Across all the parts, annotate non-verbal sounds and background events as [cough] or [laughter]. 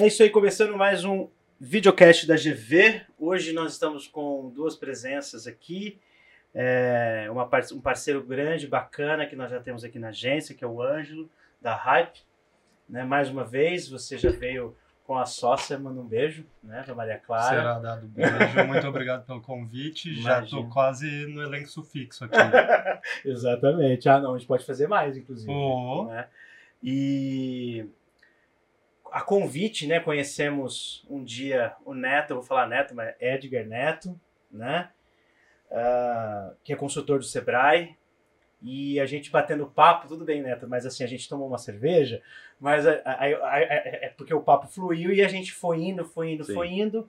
É isso aí, começando mais um videocast da GV. Hoje nós estamos com duas presenças aqui. É, uma, um parceiro grande, bacana, que nós já temos aqui na agência, que é o Ângelo, da Hype. Né? Mais uma vez, você já veio com a sócia, manda um beijo, né, pra Maria Clara. Será dado um beijo, [laughs] muito obrigado pelo convite. Imagina. Já estou quase no elenco sufixo aqui. [laughs] Exatamente. Ah, não, a gente pode fazer mais, inclusive. Oh. Né? E a convite, né? Conhecemos um dia o Neto, eu vou falar Neto, mas Edgar Neto, né? Uh, que é consultor do Sebrae. E a gente batendo papo, tudo bem, Neto, mas assim, a gente tomou uma cerveja, mas a, a, a, é porque o papo fluiu e a gente foi indo, foi indo, Sim. foi indo.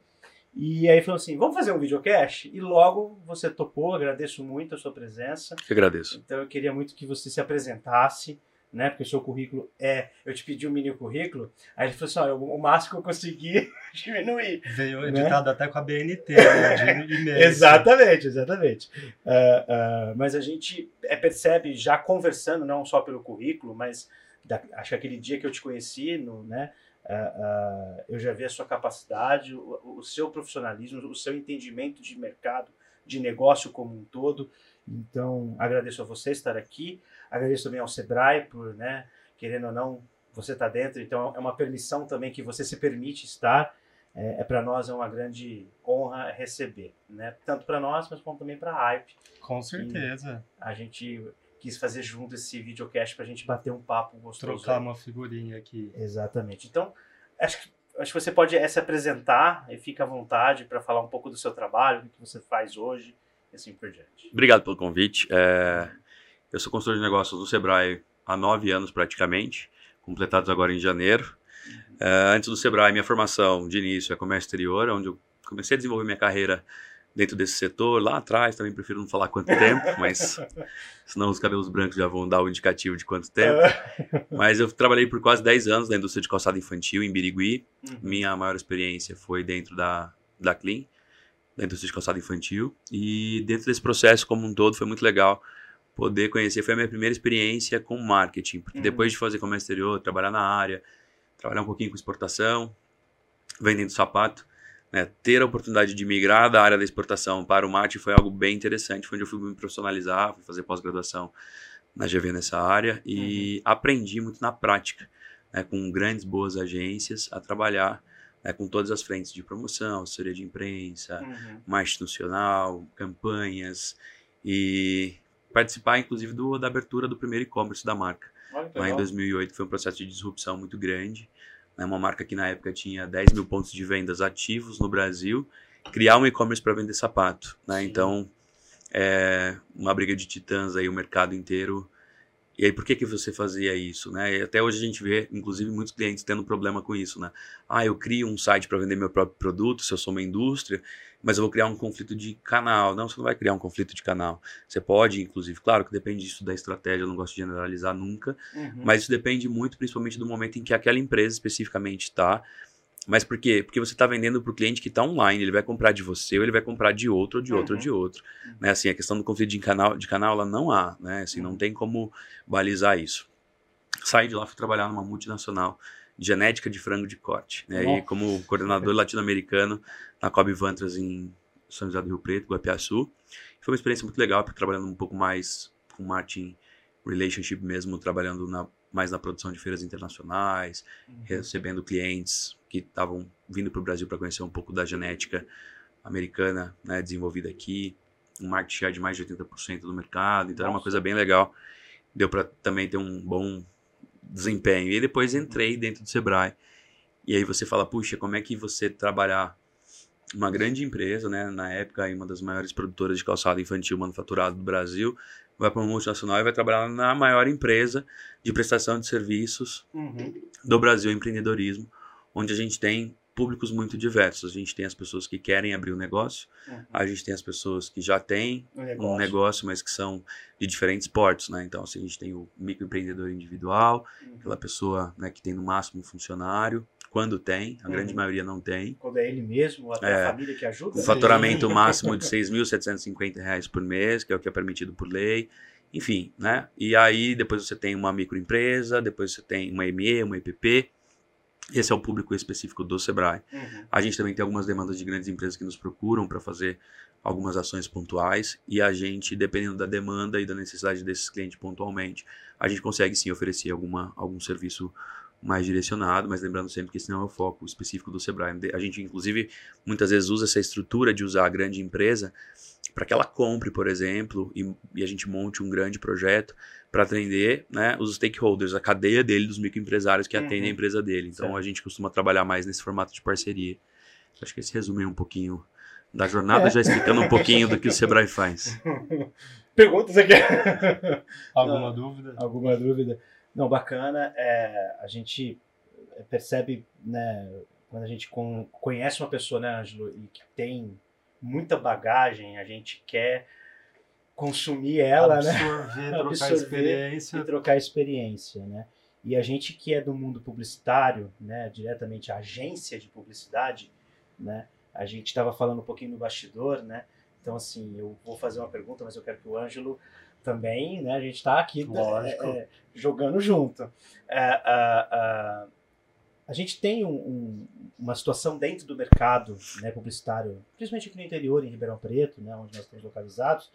E aí falou assim: vamos fazer um videocast? E logo você topou, agradeço muito a sua presença. Eu agradeço. Então eu queria muito que você se apresentasse né? Porque o seu currículo é. Eu te pedi um mini currículo, aí ele falou assim: ó, o máximo que eu consegui [laughs] diminuir. Veio né? editado até com a BNT, né? [laughs] De exatamente, exatamente. Uh, uh, mas a gente é, percebe, já conversando, não só pelo currículo, mas da, acho que aquele dia que eu te conheci, no, né? Uh, eu já vi a sua capacidade, o, o seu profissionalismo, o seu entendimento de mercado, de negócio como um todo. Então, agradeço a você estar aqui. Agradeço também ao Sebrae por, né, querendo ou não, você está dentro, então é uma permissão também que você se permite estar. É, é para nós é uma grande honra receber, né? Tanto para nós, mas como também para a Hype. Com certeza. E a gente quis fazer junto esse videocast para a gente bater um papo gostoso. Trocar uma figurinha aqui. Exatamente. Então, acho que, acho que você pode é, se apresentar e fica à vontade para falar um pouco do seu trabalho, do que você faz hoje e assim por diante. Obrigado pelo convite. É, eu sou consultor de negócios do Sebrae há nove anos praticamente, completados agora em janeiro. Uh, antes do Sebrae, minha formação de início é comércio exterior, onde eu comecei a desenvolver minha carreira dentro desse setor. Lá atrás, também prefiro não falar quanto tempo, [laughs] mas senão os cabelos brancos já vão dar o indicativo de quanto tempo. mas eu trabalhei por quase 10 anos na indústria de calçado infantil em Birigui. Uhum. Minha maior experiência foi dentro da, da Clean, da indústria de calçado infantil. E dentro desse processo como um todo foi muito legal poder conhecer. Foi a minha primeira experiência com marketing, porque uhum. depois de fazer comércio exterior, trabalhar na área, trabalhar um pouquinho com exportação, vendendo sapato, né, ter a oportunidade de migrar da área da exportação para o marketing foi algo bem interessante. Foi onde eu fui me profissionalizar, fui fazer pós-graduação na GV nessa área e uhum. aprendi muito na prática, né, com grandes, boas agências, a trabalhar né, com todas as frentes de promoção, assessoria de imprensa, uhum. marketing institucional, campanhas e participar, inclusive, do, da abertura do primeiro e-commerce da marca. Olha, lá em 2008 foi um processo de disrupção muito grande. Né? Uma marca que na época tinha 10 mil pontos de vendas ativos no Brasil, criar um e-commerce para vender sapato. Né? Então, é uma briga de titãs aí, o mercado inteiro. E aí, por que, que você fazia isso? Né? E até hoje a gente vê, inclusive, muitos clientes tendo problema com isso. Né? Ah, eu crio um site para vender meu próprio produto, se eu sou uma indústria, mas eu vou criar um conflito de canal. Não, você não vai criar um conflito de canal. Você pode, inclusive, claro que depende disso da estratégia, eu não gosto de generalizar nunca, uhum. mas isso depende muito, principalmente do momento em que aquela empresa especificamente está. Mas por quê? Porque você está vendendo para o cliente que está online, ele vai comprar de você, ou ele vai comprar de outro, ou de outro, uhum. ou de outro. Uhum. Né? Assim, a questão do conflito de canal, de canal ela não há, né? Assim, não uhum. tem como balizar isso. Saí de lá, fui trabalhar numa multinacional genética de frango de corte. Né? E como coordenador latino-americano na Cobb Vantras em São José do Rio Preto, Guapiaçu. Foi uma experiência muito legal, porque trabalhando um pouco mais com marketing relationship mesmo, trabalhando na, mais na produção de feiras internacionais, uhum. recebendo clientes que estavam vindo para o Brasil para conhecer um pouco da genética americana né, desenvolvida aqui, um market share de mais de 80% do mercado, então Nossa. era uma coisa bem legal. Deu para também ter um bom desempenho. E depois entrei dentro do Sebrae. E aí você fala, puxa, como é que você trabalhar uma grande empresa, né, na época uma das maiores produtoras de calçado infantil manufaturado do Brasil, vai para uma multinacional e vai trabalhar na maior empresa de prestação de serviços uhum. do Brasil, empreendedorismo, onde a gente tem públicos muito diversos. A gente tem as pessoas que querem abrir um negócio, uhum. a gente tem as pessoas que já têm um negócio. um negócio, mas que são de diferentes portos, né? Então, assim, a gente tem o microempreendedor individual, uhum. aquela pessoa né, que tem no máximo um funcionário, quando tem, a uhum. grande maioria não tem. Quando é ele mesmo, ou até é, a família que ajuda. Um faturamento máximo de [laughs] R$ 6.750 por mês, que é o que é permitido por lei. Enfim, né? E aí depois você tem uma microempresa, depois você tem uma ME, uma EPP, Esse é o público específico do Sebrae. Uhum. A gente também tem algumas demandas de grandes empresas que nos procuram para fazer algumas ações pontuais e a gente, dependendo da demanda e da necessidade desses clientes pontualmente, a gente consegue sim oferecer alguma, algum serviço mais direcionado, mas lembrando sempre que esse não é o foco específico do Sebrae. A gente, inclusive, muitas vezes usa essa estrutura de usar a grande empresa para que ela compre, por exemplo, e, e, a gente monte um grande projeto para atender né, os stakeholders, a cadeia dele, dos microempresários que atendem a uhum. empresa dele. Então, certo. a gente costuma trabalhar mais nesse formato de parceria. Acho que esse resume um pouquinho da jornada, é. já explicando um pouquinho do que o Sebrae faz. [laughs] Perguntas [laughs] aqui. Alguma dúvida? Alguma dúvida? Não, bacana. É, a gente percebe, né, quando a gente conhece uma pessoa, né, Ângelo, e que tem muita bagagem, a gente quer consumir ela, né? Absorver, né? trocar Absorver experiência. E trocar experiência, né? E a gente que é do mundo publicitário, né, diretamente a agência de publicidade, né, a gente estava falando um pouquinho no bastidor, né? Então, assim, eu vou fazer uma pergunta, mas eu quero que o Ângelo também, né? A gente está aqui é, é, jogando junto. É, a, a gente tem um, um, uma situação dentro do mercado né, publicitário, principalmente aqui no interior, em Ribeirão Preto, né, onde nós estamos localizados,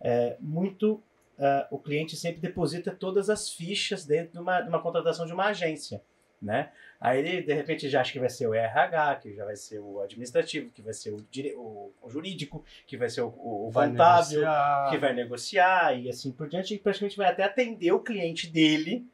é, muito uh, o cliente sempre deposita todas as fichas dentro de uma, de uma contratação de uma agência. Né? Aí ele, de repente, já acha que vai ser o RH, que já vai ser o administrativo, que vai ser o, o, o jurídico, que vai ser o, o contábil, que vai negociar e assim por diante, e praticamente vai até atender o cliente dele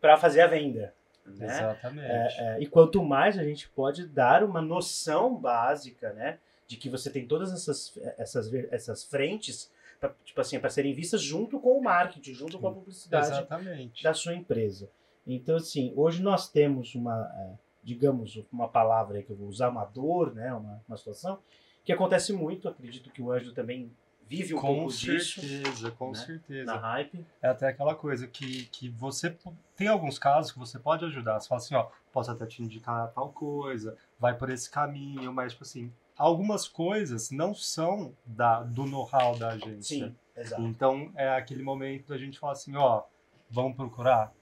para fazer a venda. Né? Exatamente. É, é, e quanto mais a gente pode dar uma noção básica, né, de que você tem todas essas, essas, essas frentes pra, tipo assim, para serem vistas junto com o marketing, junto com a publicidade Exatamente. da sua empresa. Então, assim, hoje nós temos uma, é, digamos, uma palavra que eu vou usar, uma dor, né, uma, uma situação, que acontece muito, acredito que o Ângelo também vive um com pouco certeza, disso. Com né? certeza, Na hype. É até aquela coisa que, que você tem alguns casos que você pode ajudar. Você fala assim, ó, posso até te indicar tal coisa, vai por esse caminho, mas tipo assim, algumas coisas não são da, do know-how da agência. Sim, exato. Então é aquele momento da gente falar assim, ó, vamos procurar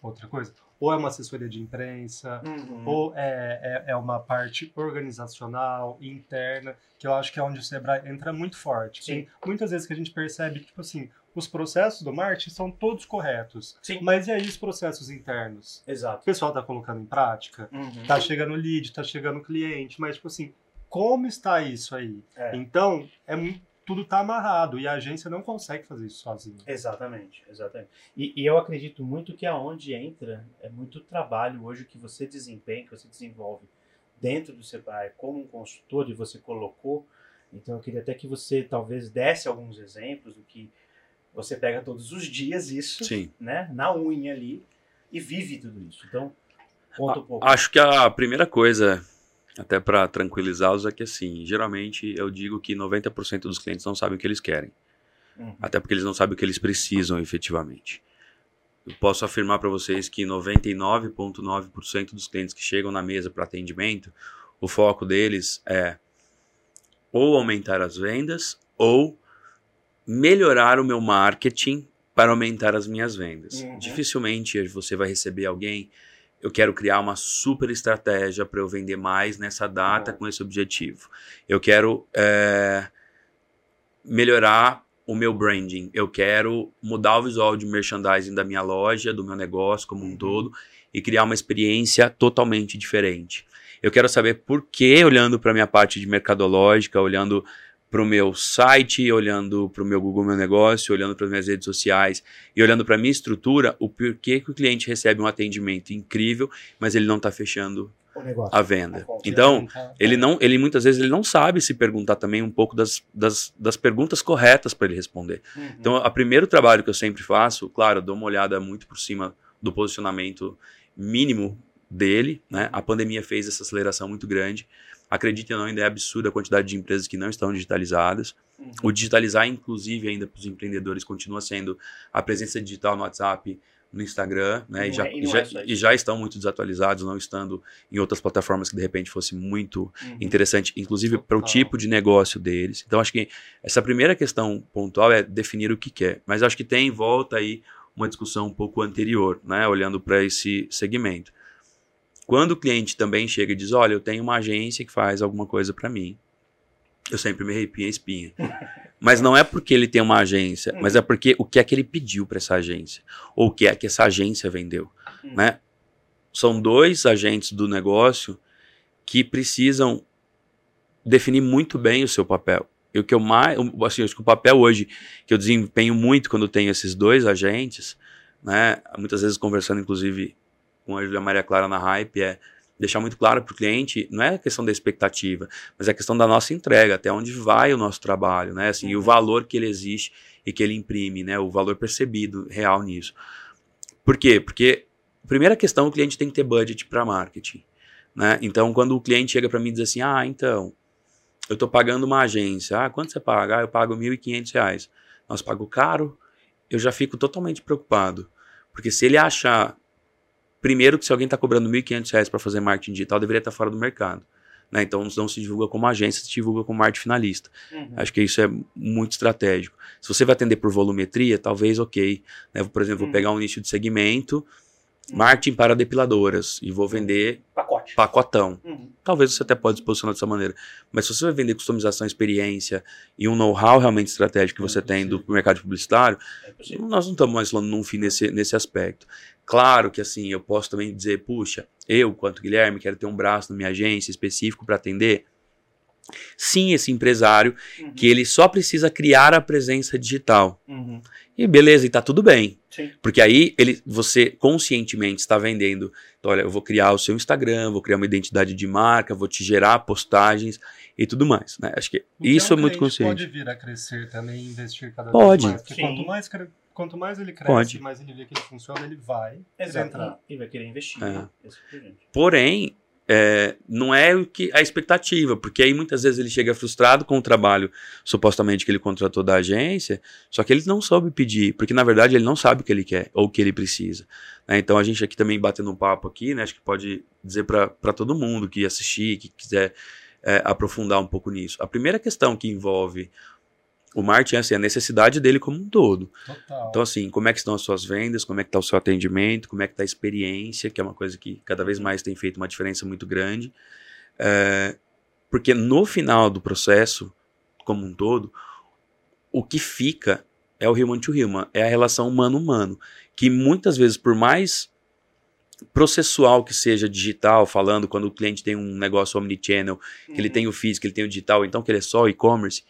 outra coisa. Ou é uma assessoria de imprensa, uhum. ou é, é, é, uma parte organizacional, interna, que eu acho que é onde o Sebrae entra muito forte. Sim. Tem muitas vezes que a gente percebe que, tipo assim, os processos do marketing são todos corretos. Sim. Mas e aí os processos internos? Exato. O pessoal está colocando em prática? Uhum. Tá chegando lead, tá chegando cliente, mas, tipo assim, como está isso aí? É. Então, é muito tudo está amarrado e a agência não consegue fazer isso sozinha. Exatamente, exatamente. E, e, eu acredito muito que aonde entra é muito trabalho hoje que você desempenha, que você desenvolve dentro do Sebrae como um consultor e você colocou. Então eu queria até que você talvez desse alguns exemplos do que você pega todos os dias isso, Sim. né, na unha ali e vive tudo isso. Então conta um pouco. Acho que a primeira coisa até para tranquilizá-los, é que assim, geralmente eu digo que 90% dos clientes não sabem o que eles querem. Uhum. Até porque eles não sabem o que eles precisam efetivamente. Eu posso afirmar para vocês que 99,9% dos clientes que chegam na mesa para atendimento, o foco deles é ou aumentar as vendas ou melhorar o meu marketing para aumentar as minhas vendas. Uhum. Dificilmente você vai receber alguém eu quero criar uma super estratégia para eu vender mais nessa data com esse objetivo. Eu quero é, melhorar o meu branding. Eu quero mudar o visual de merchandising da minha loja, do meu negócio como um uhum. todo e criar uma experiência totalmente diferente. Eu quero saber por que, olhando para a minha parte de mercadológica, olhando para o meu site, olhando para o meu Google Meu Negócio, olhando para as minhas redes sociais e olhando para a minha estrutura, o porquê que o cliente recebe um atendimento incrível, mas ele não está fechando a venda. Então, ele não, ele muitas vezes ele não sabe se perguntar também um pouco das, das, das perguntas corretas para ele responder. Uhum. Então, o primeiro trabalho que eu sempre faço, claro, eu dou uma olhada muito por cima do posicionamento mínimo dele, né? A pandemia fez essa aceleração muito grande. Acredite ou não, ainda é absurda a quantidade de empresas que não estão digitalizadas. Uhum. O digitalizar, inclusive, ainda para os empreendedores, continua sendo a presença digital no WhatsApp, no Instagram, né? E já, é, e, já, é e já, estão muito desatualizados, não estando em outras plataformas que de repente fosse muito uhum. interessante, inclusive para o tipo de negócio deles. Então, acho que essa primeira questão pontual é definir o que quer. Mas acho que tem em volta aí uma discussão um pouco anterior, né? Olhando para esse segmento. Quando o cliente também chega e diz, olha, eu tenho uma agência que faz alguma coisa para mim, eu sempre me arrepio a espinha. [laughs] Mas não é porque ele tem uma agência, mas é porque o que é que ele pediu para essa agência, ou o que é que essa agência vendeu, Hum. né? São dois agentes do negócio que precisam definir muito bem o seu papel. E o que eu mais, assim, acho que o papel hoje que eu desempenho muito quando tenho esses dois agentes, né? Muitas vezes conversando, inclusive, com a Julia Maria Clara na Hype, é deixar muito claro para o cliente, não é a questão da expectativa, mas é a questão da nossa entrega, até onde vai o nosso trabalho, né? Assim, e o valor que ele existe e que ele imprime, né? O valor percebido real nisso. Por quê? Porque, primeira questão, o cliente tem que ter budget para marketing, né? Então, quando o cliente chega para mim e diz assim, ah, então, eu estou pagando uma agência, ah, quanto você paga? Ah, eu pago 1.500 reais. Nossa, pago caro? Eu já fico totalmente preocupado, porque se ele achar Primeiro que se alguém está cobrando R$ 1.500 para fazer marketing digital, deveria estar fora do mercado. Né? Então não se divulga como agência, se divulga como marketing finalista. Uhum. Acho que isso é muito estratégico. Se você vai atender por volumetria, talvez ok. Né? Por exemplo, vou Uhum. pegar um nicho de segmento. Marketing para depiladoras, e vou vender Pacote. pacotão. Uhum. Talvez você até pode se posicionar dessa maneira. Mas se você vai vender customização, experiência e um know-how realmente estratégico que É você tem do mercado publicitário, É nós não estamos mais falando num fim nesse, nesse aspecto. Claro que assim, eu posso também dizer, puxa, eu, quanto Guilherme, quero ter um braço na minha agência específico para atender. Sim, esse empresário Uhum. que ele só precisa criar a presença digital. Uhum. E beleza, e tá tudo bem. Sim. Porque aí ele, você conscientemente está vendendo. Então, olha, eu vou criar o seu Instagram, vou criar uma identidade de marca, vou te gerar postagens e tudo mais. Né? Acho que Então, isso é muito consciente. Pode vir a crescer também e investir cada Pode. vez mais. Porque quanto mais, quanto mais ele cresce, Pode. mais ele vê que ele funciona, ele vai Exato. entrar. E vai querer investir. É. né? É. Porém, é, não é o que a expectativa, porque aí muitas vezes ele chega frustrado com o trabalho supostamente que ele contratou da agência, só que ele não soube pedir, porque na verdade ele não sabe o que ele quer ou o que ele precisa. né? Então a gente aqui também batendo um papo aqui, né, acho que pode dizer para todo mundo que assistir, que quiser é, aprofundar um pouco nisso. A primeira questão que envolve o marketing é assim, a necessidade dele como um todo. Total. Então, assim, como é que estão as suas vendas, como é que está o seu atendimento, como é que está a experiência, que é uma coisa que cada vez mais tem feito uma diferença muito grande. É, porque no final do processo, como um todo, o que fica é o human to human, é a relação humano-humano, que muitas vezes, por mais processual que seja digital, falando quando o cliente tem um negócio omnichannel, que ele Uhum. tem o físico, ele tem o digital, então que ele é só e-commerce,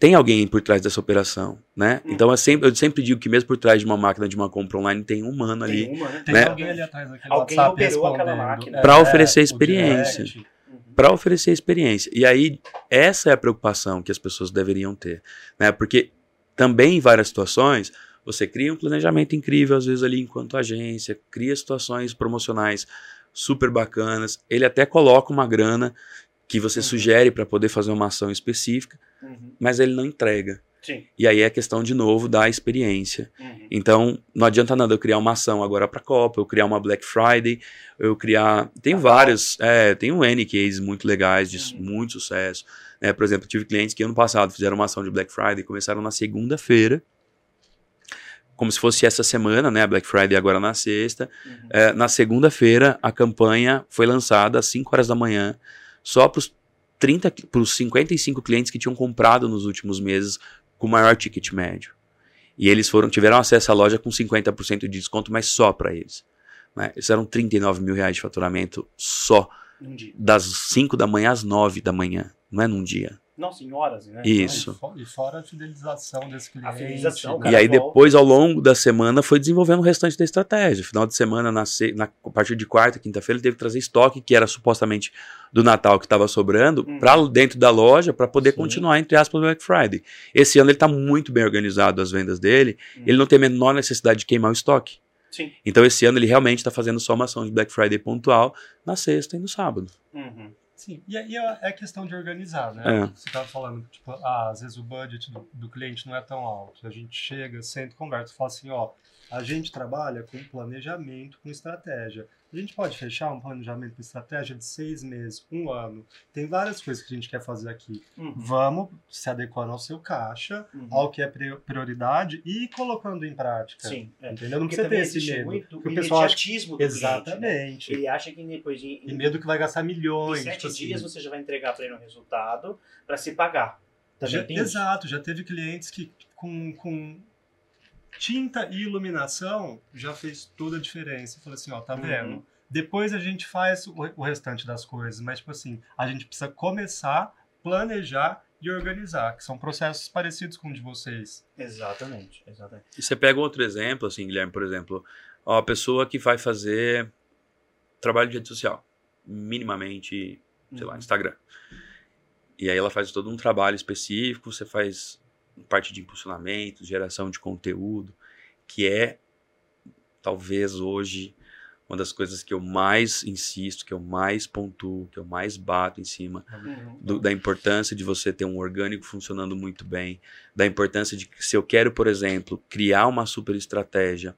tem alguém por trás dessa operação, né? Uhum. Então eu sempre, eu sempre digo que mesmo por trás de uma máquina de uma compra online tem um humano ali Tem uma, né? Tem né? alguém ali atrás daquele Alguém WhatsApp operou aquela máquina. Pra oferecer o experiência. Uhum. para oferecer experiência. E aí essa é a preocupação que as pessoas deveriam ter, né? Porque também em várias situações você cria um planejamento incrível às vezes ali enquanto agência, cria situações promocionais super bacanas, ele até coloca uma grana que você Uhum. sugere para poder fazer uma ação específica, Uhum. mas ele não entrega. Sim. E aí é questão de novo da experiência. Uhum. Então, não adianta nada eu criar uma ação agora para a Copa, eu criar uma Black Friday, eu criar. Tem Natal. vários, é, tem um N cases muito legais, de Uhum. muito sucesso. né? por exemplo, tive clientes que ano passado fizeram uma ação de Black Friday, começaram na segunda-feira, como se fosse essa semana, né? A Black Friday agora na sexta. Uhum. É, na segunda-feira, a campanha foi lançada às 5 horas da manhã, só para os 30, para os 55 clientes que tinham comprado nos últimos meses com maior ticket médio. E eles foram tiveram acesso à loja com 50% de desconto, mas só para eles. Né? Eles eram 39 mil reais de faturamento só, das 5 da manhã às 9 da manhã, não é num dia. Nossa, em horas, né? Isso. E fo- E fora a fidelização desse cliente. fidelização, né? cara. E aí depois, ao longo da semana, foi desenvolvendo o restante da estratégia. Final de semana, na, na- a partir de quarta, quinta-feira, ele teve que trazer estoque, que era supostamente do Natal que estava sobrando, Uhum. para dentro da loja, para poder Sim. continuar, entre aspas, o Black Friday. Esse ano ele está muito bem organizado, as vendas dele. Uhum. Ele não tem a menor necessidade de queimar o estoque. Sim. Então esse ano ele realmente está fazendo só uma ação de Black Friday pontual na sexta e no sábado. Uhum. Sim, e aí é é questão de organizar, né? É. Você estava falando, tipo, ah, às vezes o budget do, do cliente não é tão alto. A gente chega, senta, conversa, fala assim, ó, a gente trabalha com planejamento, com estratégia. a gente pode fechar um planejamento de estratégia de seis meses, um ano. Tem várias coisas que a gente quer fazer aqui. Uhum. Vamos se adequando ao seu caixa, Uhum. ao que é pri- prioridade e colocando em prática. Sim. é. Entendeu? Não Porque precisa ter esse medo. muito o pessoal acha imediatismo do cliente, né? Exatamente. Ele acha que depois de E medo que vai gastar em milhões. sete tipo assim. dias você já vai entregar para ele um resultado para se pagar. Também Já- exato, já teve clientes que com, com tinta e iluminação já fez toda a diferença. Eu falei assim, ó, tá Uhum. vendo? Depois a gente faz o, o restante das coisas, mas tipo assim, a gente precisa começar, planejar e organizar, que são processos parecidos com o de vocês. Exatamente, exatamente. E você pega outro exemplo, assim, Guilherme, por exemplo, ó, a pessoa que vai fazer trabalho de rede social, minimamente, sei lá, Uhum. Instagram. E aí ela faz todo um trabalho específico, você faz parte de impulsionamento, geração de conteúdo, que é talvez hoje uma das coisas que eu mais insisto, que eu mais pontuo, que eu mais bato em cima Uhum. do- da importância de você ter um orgânico funcionando muito bem, da importância de se eu quero, por exemplo, criar uma super estratégia,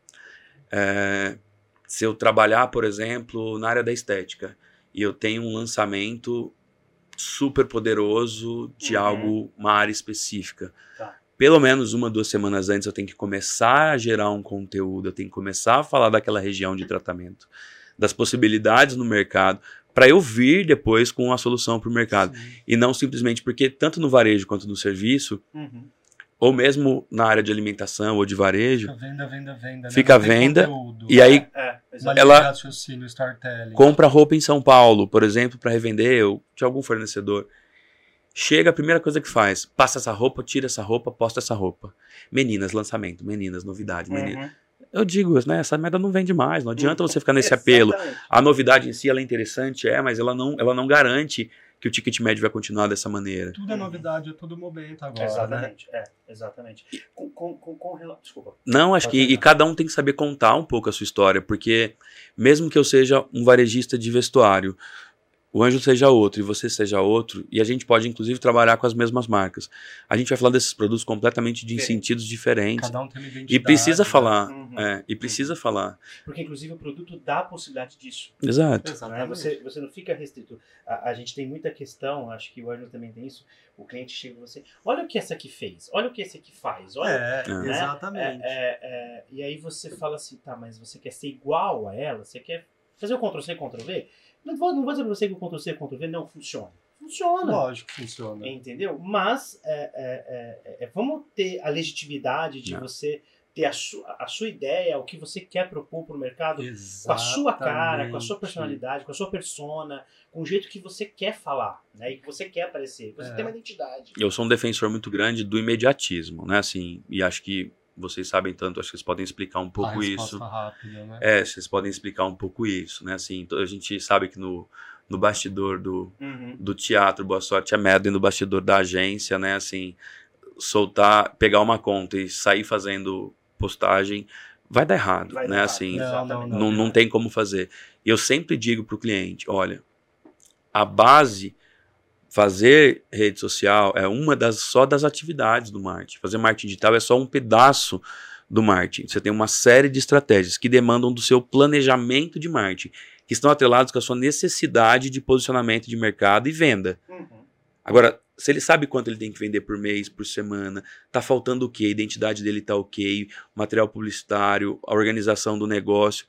é, se eu trabalhar, por exemplo, na área da estética e eu tenho um lançamento super poderoso de Uhum. algo, uma área específica. Tá. Pelo menos uma, duas semanas antes eu tenho que começar a gerar um conteúdo, eu tenho que começar a falar daquela região de tratamento, das possibilidades no mercado, para eu vir depois com a solução para o mercado. E não simplesmente porque, tanto no varejo quanto no serviço, Uhum. Ou mesmo na área de alimentação ou de varejo, Fica venda, venda, venda. né? Fica venda, conteúdo. e aí É, Uma exatamente. ela- compra roupa em São Paulo, por exemplo, para revender, ou de algum fornecedor. Chega, a primeira coisa que faz, passa essa roupa, tira essa roupa, posta essa roupa. Meninas, lançamento, meninas, novidade, meninas. Uhum. Eu digo, né, essa merda não vende mais, não adianta você ficar nesse apelo. A novidade em si, ela é interessante, é, mas ela não, ela não garante que o ticket médio vai continuar dessa maneira. Tudo é novidade a todo momento agora. Né? Exatamente, é, exatamente. Com, com, com, com rela- Desculpa. Não, acho Pode que e cada um tem que saber contar um pouco a sua história, porque mesmo que eu seja um varejista de vestuário, o Anjo seja outro e você seja outro, e a gente pode inclusive trabalhar com as mesmas marcas. A gente vai falar desses produtos completamente de Diferente. sentidos diferentes. Cada um tem uma identidade. E precisa né? falar, Uhum. é, e precisa falar. Porque, inclusive, o produto dá a possibilidade disso. Exato. Né? Exatamente. Você, você não fica restrito. A, a gente tem muita questão, acho que o Arno também tem isso. O cliente chega e você, olha o que essa aqui fez, olha o que esse aqui faz, olha. É, É. exatamente. É, é, e aí você fala assim, tá, mas você quer ser igual a ela? Você quer fazer o Ctrl-C, Ctrl-V? Não vou, não vou dizer pra você que o Ctrl-C, Ctrl-V não funciona. Funciona. Lógico que funciona. Entendeu? Mas é, é, é, é, vamos ter a legitimidade de Não. você ter a, su, a sua ideia, o que você quer propor para o mercado, com a sua cara, com a sua Exatamente. personalidade, com a sua persona, com o jeito que você quer falar, né? E que você quer aparecer. Você É. tem uma identidade. Eu sou um defensor muito grande do imediatismo, né? Assim, e acho que vocês sabem tanto, acho que vocês podem explicar um A pouco resposta isso. rápida, né? É, vocês podem explicar um pouco isso, né? Assim, então a gente sabe que no, no bastidor do, Uhum. do teatro, boa sorte é merda, e no bastidor da agência, né? Assim, soltar, pegar uma conta e sair fazendo postagem vai dar errado, Vai dar né? errado, Assim, Não, não, não, não tem como fazer. E eu sempre digo para o cliente: olha, a base, fazer rede social é uma das só das atividades do marketing. Fazer marketing digital é só um pedaço do marketing. Você tem uma série de estratégias que demandam do seu planejamento de marketing, que estão atrelados com a sua necessidade de posicionamento de mercado e venda. Uhum. Agora, se ele sabe quanto ele tem que vender por mês, por semana, tá faltando o quê? A identidade dele tá ok, o material publicitário, a organização do negócio.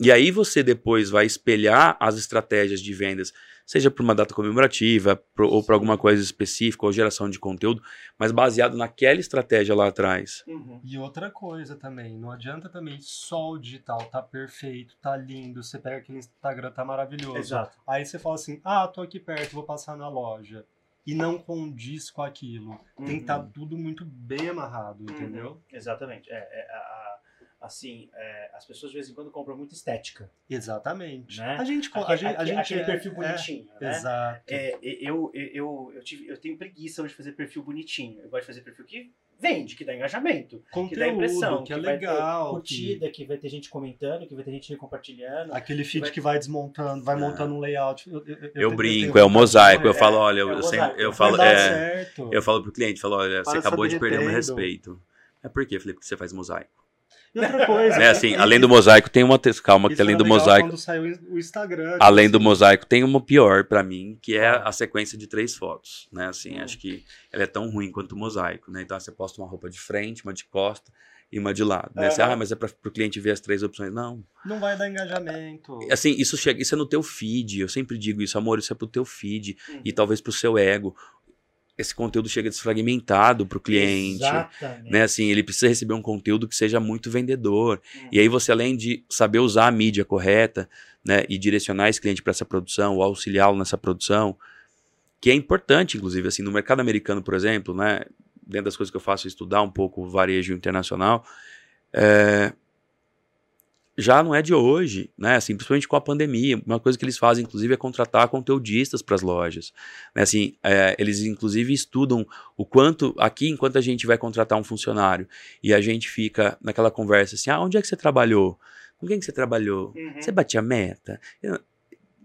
E aí você depois vai espelhar as estratégias de vendas, seja para uma data comemorativa, pro- ou para alguma coisa específica, ou geração de conteúdo, mas baseado naquela estratégia lá atrás. Uhum. E outra coisa também, não adianta também só o digital tá perfeito, tá lindo, você pega aquele Instagram, tá maravilhoso. Exato. Aí você fala assim, ah, tô aqui perto, vou passar na loja. E não condiz com aquilo. Tem que Uhum. estar tudo muito bem amarrado, entendeu? Exatamente. É, é, a- assim, é, as pessoas de vez em quando compram muito estética. Exatamente. Né? A gente, co- Aquele, a gente, a aquele- gente aquele é- perfil é, bonitinho, né? Exato. É, eu, eu, eu, eu, tive, eu tenho preguiça hoje de fazer perfil bonitinho. Eu gosto de fazer perfil que vende, que dá engajamento, que dá Conteúdo, impressão, que é vai legal. ter que- curtida, que... vai ter gente comentando, que vai ter gente compartilhando. Aquele feed vai- que vai desmontando, vai Ah. montando um layout. Eu, eu- eu Eu, brinco, tenho é o mosaico. Eu É, falo, olha, é eu, o sempre, eu Vai falo, é, certo. eu falo pro cliente, falo, olha, Para você acabou de perder meu derretendo. respeito. É por quê? Eu falei, porque você faz mosaico. E outra coisa. É assim, além do mosaico tem uma. Calma, que além do mosaico. Além do assim, mosaico, tem uma pior pra mim, que é Ah. a sequência de três fotos, né? Assim, Hum. acho que ela é tão ruim quanto o mosaico, né? Então você posta uma roupa de frente, uma de costa e uma de lado, né? Você, Aham. ah, mas é para o cliente ver as três opções. Não. Não vai dar engajamento. Assim, isso chega, isso é no teu feed. Eu sempre digo isso, amor, isso é pro teu feed Uhum. e talvez pro seu ego. Esse conteúdo chega desfragmentado pro cliente. Exatamente. Né, assim, ele precisa receber um conteúdo que seja muito vendedor. Uhum. E aí você, além de saber usar a mídia correta, né, e direcionar esse cliente para essa produção, ou auxiliá-lo nessa produção, que é importante, inclusive, assim, no mercado americano, por exemplo, né, dentro das coisas que eu faço, é estudar um pouco o varejo internacional, é, já não é de hoje, né? Assim, principalmente com a pandemia. Uma coisa que eles fazem, inclusive, é contratar conteudistas para as lojas. Né? Assim, é, eles, inclusive, estudam o quanto, aqui, enquanto a gente vai contratar um funcionário e a gente fica naquela conversa assim: ah, onde é que você trabalhou? Com quem que você trabalhou? Uhum. Você batia meta? Eu-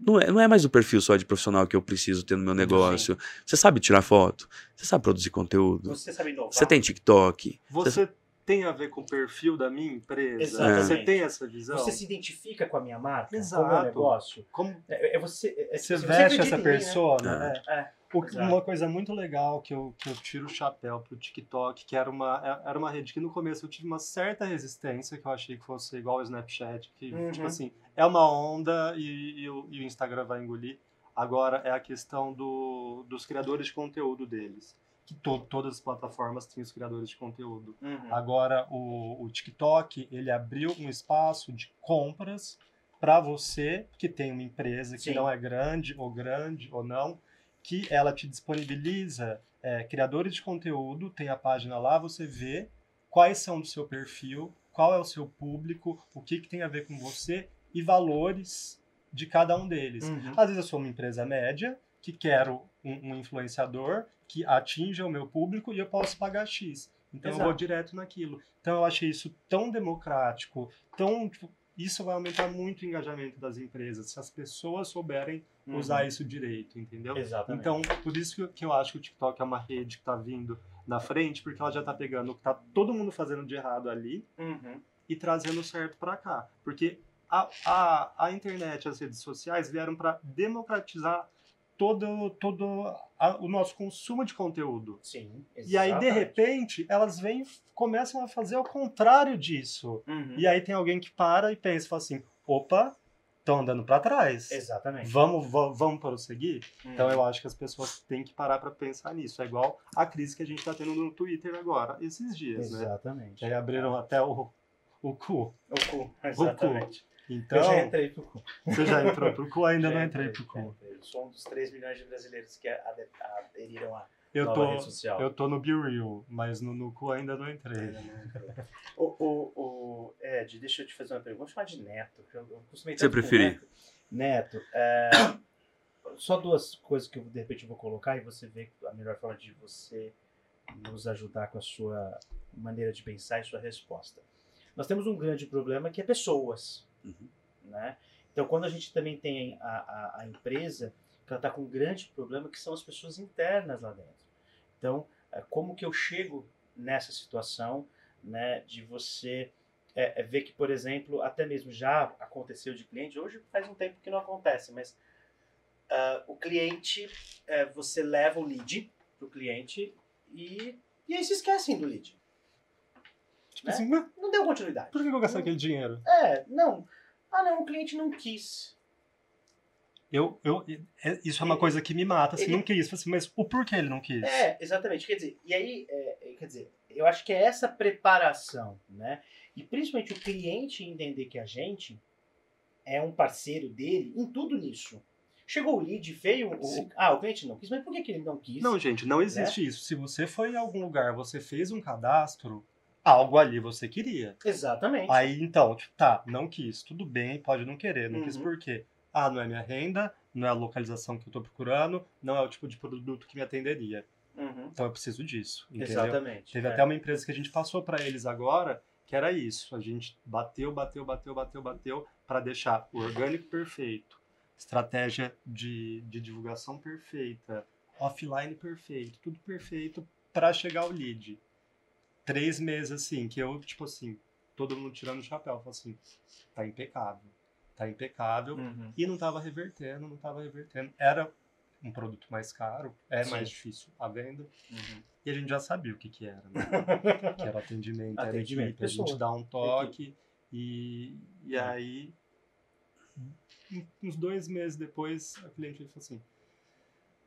Não é, não é mais o perfil só de profissional que eu preciso ter no meu negócio. Você sabe tirar foto? Você sabe produzir conteúdo? Você sabe inovar. Você tem TikTok? Você tem a ver com o perfil da minha empresa? Exatamente. Você tem essa visão? Você se identifica com a minha marca? Com o Exato. meu negócio? Como É, é você. é- você se veste essa em mim, né? persona? é. É. O- uma coisa muito legal que eu, que eu tiro o chapéu pro TikTok, que era uma, é- era uma rede que no começo eu tive uma certa resistência, que eu achei que fosse igual ao Snapchat, que, Uhum. tipo assim, é uma onda e, e o, e o Instagram vai engolir. Agora é a questão do, dos criadores de conteúdo deles. Que to, todas as plataformas têm os criadores de conteúdo. Uhum. Agora, o, o TikTok, ele abriu um espaço de compras para você que tem uma empresa que Sim. não é grande ou grande ou não, que ela te disponibiliza é, criadores de conteúdo, tem a página lá, você vê quais são do seu perfil, qual é o seu público, o que, que tem a ver com você e valores de cada um deles. Uhum. Às vezes eu sou uma empresa média que quero um, um influenciador que atinja o meu público e eu posso pagar X. Então eu Exato. vou direto naquilo. Então eu achei isso tão democrático, tão tipo, isso vai aumentar muito o engajamento das empresas se as pessoas souberem Uhum. usar isso direito, entendeu? Exatamente. Então, por isso que eu, eu acho que o TikTok é uma rede que está vindo na frente, porque ela já está pegando o que tá todo mundo fazendo de errado ali Uhum. e trazendo certo para cá. Porque a, a, a internet, as redes sociais vieram para democratizar todo, todo a- o nosso consumo de conteúdo. Sim. E aí, de exatamente. repente, elas vêm começam a fazer o contrário disso. Uhum. E aí tem alguém que para e pensa e fala assim: opa, estão andando para trás. Exatamente. Vamos, va- vamos prosseguir? Então Uhum. eu acho que as pessoas têm que parar para pensar nisso. É igual a crise que a gente está tendo no Twitter agora, esses dias, né? Exatamente. Aí abriram até o, o cu. O cu. Exatamente. Então, Eu já entrei pro cu. você já entrou pro cu, ainda Já não entrei pro já cu. entrei. Eu sou um dos 3 milhões de brasileiros que ade- aderiram à Eu nova tô, rede social. eu tô no Be Real, mas no, no cu ainda não entrei. Ainda não entrou. o, o, o Ed, deixa eu te fazer uma pergunta. Vamos chamar de Neto. Eu, eu costumei Você preferir. Neto. Neto, é, só duas coisas que eu de repente vou colocar e você vê a melhor forma de você nos ajudar com a sua maneira de pensar e sua resposta. Nós temos um grande problema que é pessoas. Uhum. Né? Então, quando a gente também tem a, a, a empresa, que ela está com um grande problema que são as pessoas internas lá dentro. Então, é, como que eu chego nessa situação né, de você é, é ver que, por exemplo, até mesmo já aconteceu de cliente, hoje faz um tempo que não acontece, mas ah, o cliente, é, você leva o lead para o cliente e, e aí se esquecem do lead. Tipo Né? assim, "Mas Não deu continuidade. por que eu vou gastar aquele dinheiro? É, não. Ah, não, o cliente não quis. Eu, eu, é- isso é uma coisa que me mata. Assim, Ele- não quis. Assim, mas o porquê ele não quis? É, exatamente. Quer dizer, e aí, é, é, quer dizer, eu acho que é essa preparação, né? E principalmente o cliente entender que a gente é um parceiro dele em tudo nisso. Chegou o lead, veio o, ah, o cliente não quis, mas por que, que ele não quis? Não, gente, não Né? existe isso. Se você foi em algum lugar, você fez um cadastro, algo ali você queria. Exatamente. Aí, então, tipo, tá, não quis. Tudo bem, pode não querer. Não quis Uhum. por quê? Ah, não é minha renda, não é a localização que eu tô procurando, não é o tipo de produto que me atenderia. Uhum. Então eu preciso disso, entendeu? Exatamente. Teve é. até uma empresa que a gente passou para eles agora, que era isso. A gente bateu, bateu, bateu, bateu, bateu, para deixar o orgânico perfeito, estratégia de, de divulgação perfeita, offline perfeito, tudo perfeito para chegar ao lead. Três meses assim, que eu, tipo assim, todo mundo tirando o chapéu. Falou assim, tá impecável. Tá impecável. Uhum. E não tava revertendo, não tava revertendo. Era um produto mais caro, é Sim. mais difícil a venda. Uhum. E a gente já sabia o que que era, né? [laughs] que era atendimento, era Atendimento, equipe, a gente dá um toque. E, e aí, um- uns dois meses depois, a cliente falou assim,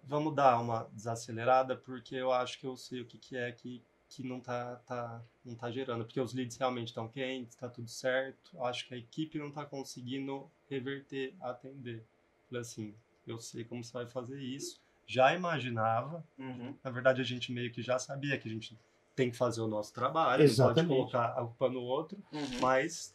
vamos dar uma desacelerada, porque eu acho que eu sei o que, que é que, que não, tá, tá, não tá gerando. Porque os leads realmente estão quentes, tá tudo certo. Acho que a equipe não tá conseguindo reverter, atender. Falei assim, eu sei como você vai fazer isso. Já imaginava, Uhum. na verdade, a gente meio que já sabia que a gente tem que fazer o nosso trabalho, não Exatamente. pode colocar a culpa no outro, Uhum. mas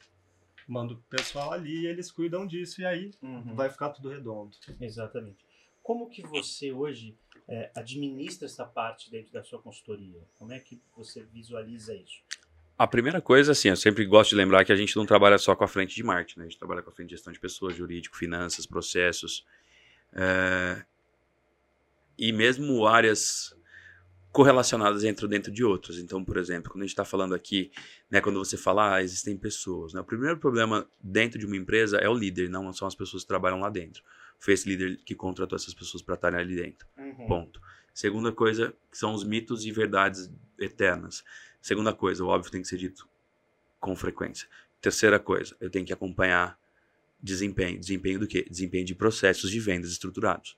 manda o pessoal ali e eles cuidam disso e aí Uhum. vai ficar tudo redondo. Exatamente. Como que você hoje é, administra essa parte dentro da sua consultoria? Como é que você visualiza isso? A primeira coisa, assim, eu sempre gosto de lembrar que a gente não trabalha só com a frente de marketing, né? A gente trabalha com a frente de gestão de pessoas, jurídico, finanças, processos. é, E mesmo áreas correlacionadas entram dentro de outras. Então, por exemplo, quando a gente está falando aqui, né, quando você fala, ah, existem pessoas, né? O primeiro problema dentro de uma empresa é o líder, não são as pessoas que trabalham lá dentro. Foi esse líder que contratou essas pessoas para estarem ali dentro. Uhum. Ponto. Segunda coisa, que são os mitos e verdades eternas. Segunda coisa, o óbvio tem que ser dito com frequência. Terceira coisa, eu tenho que acompanhar desempenho. Desempenho do quê? Desempenho de processos de vendas estruturados.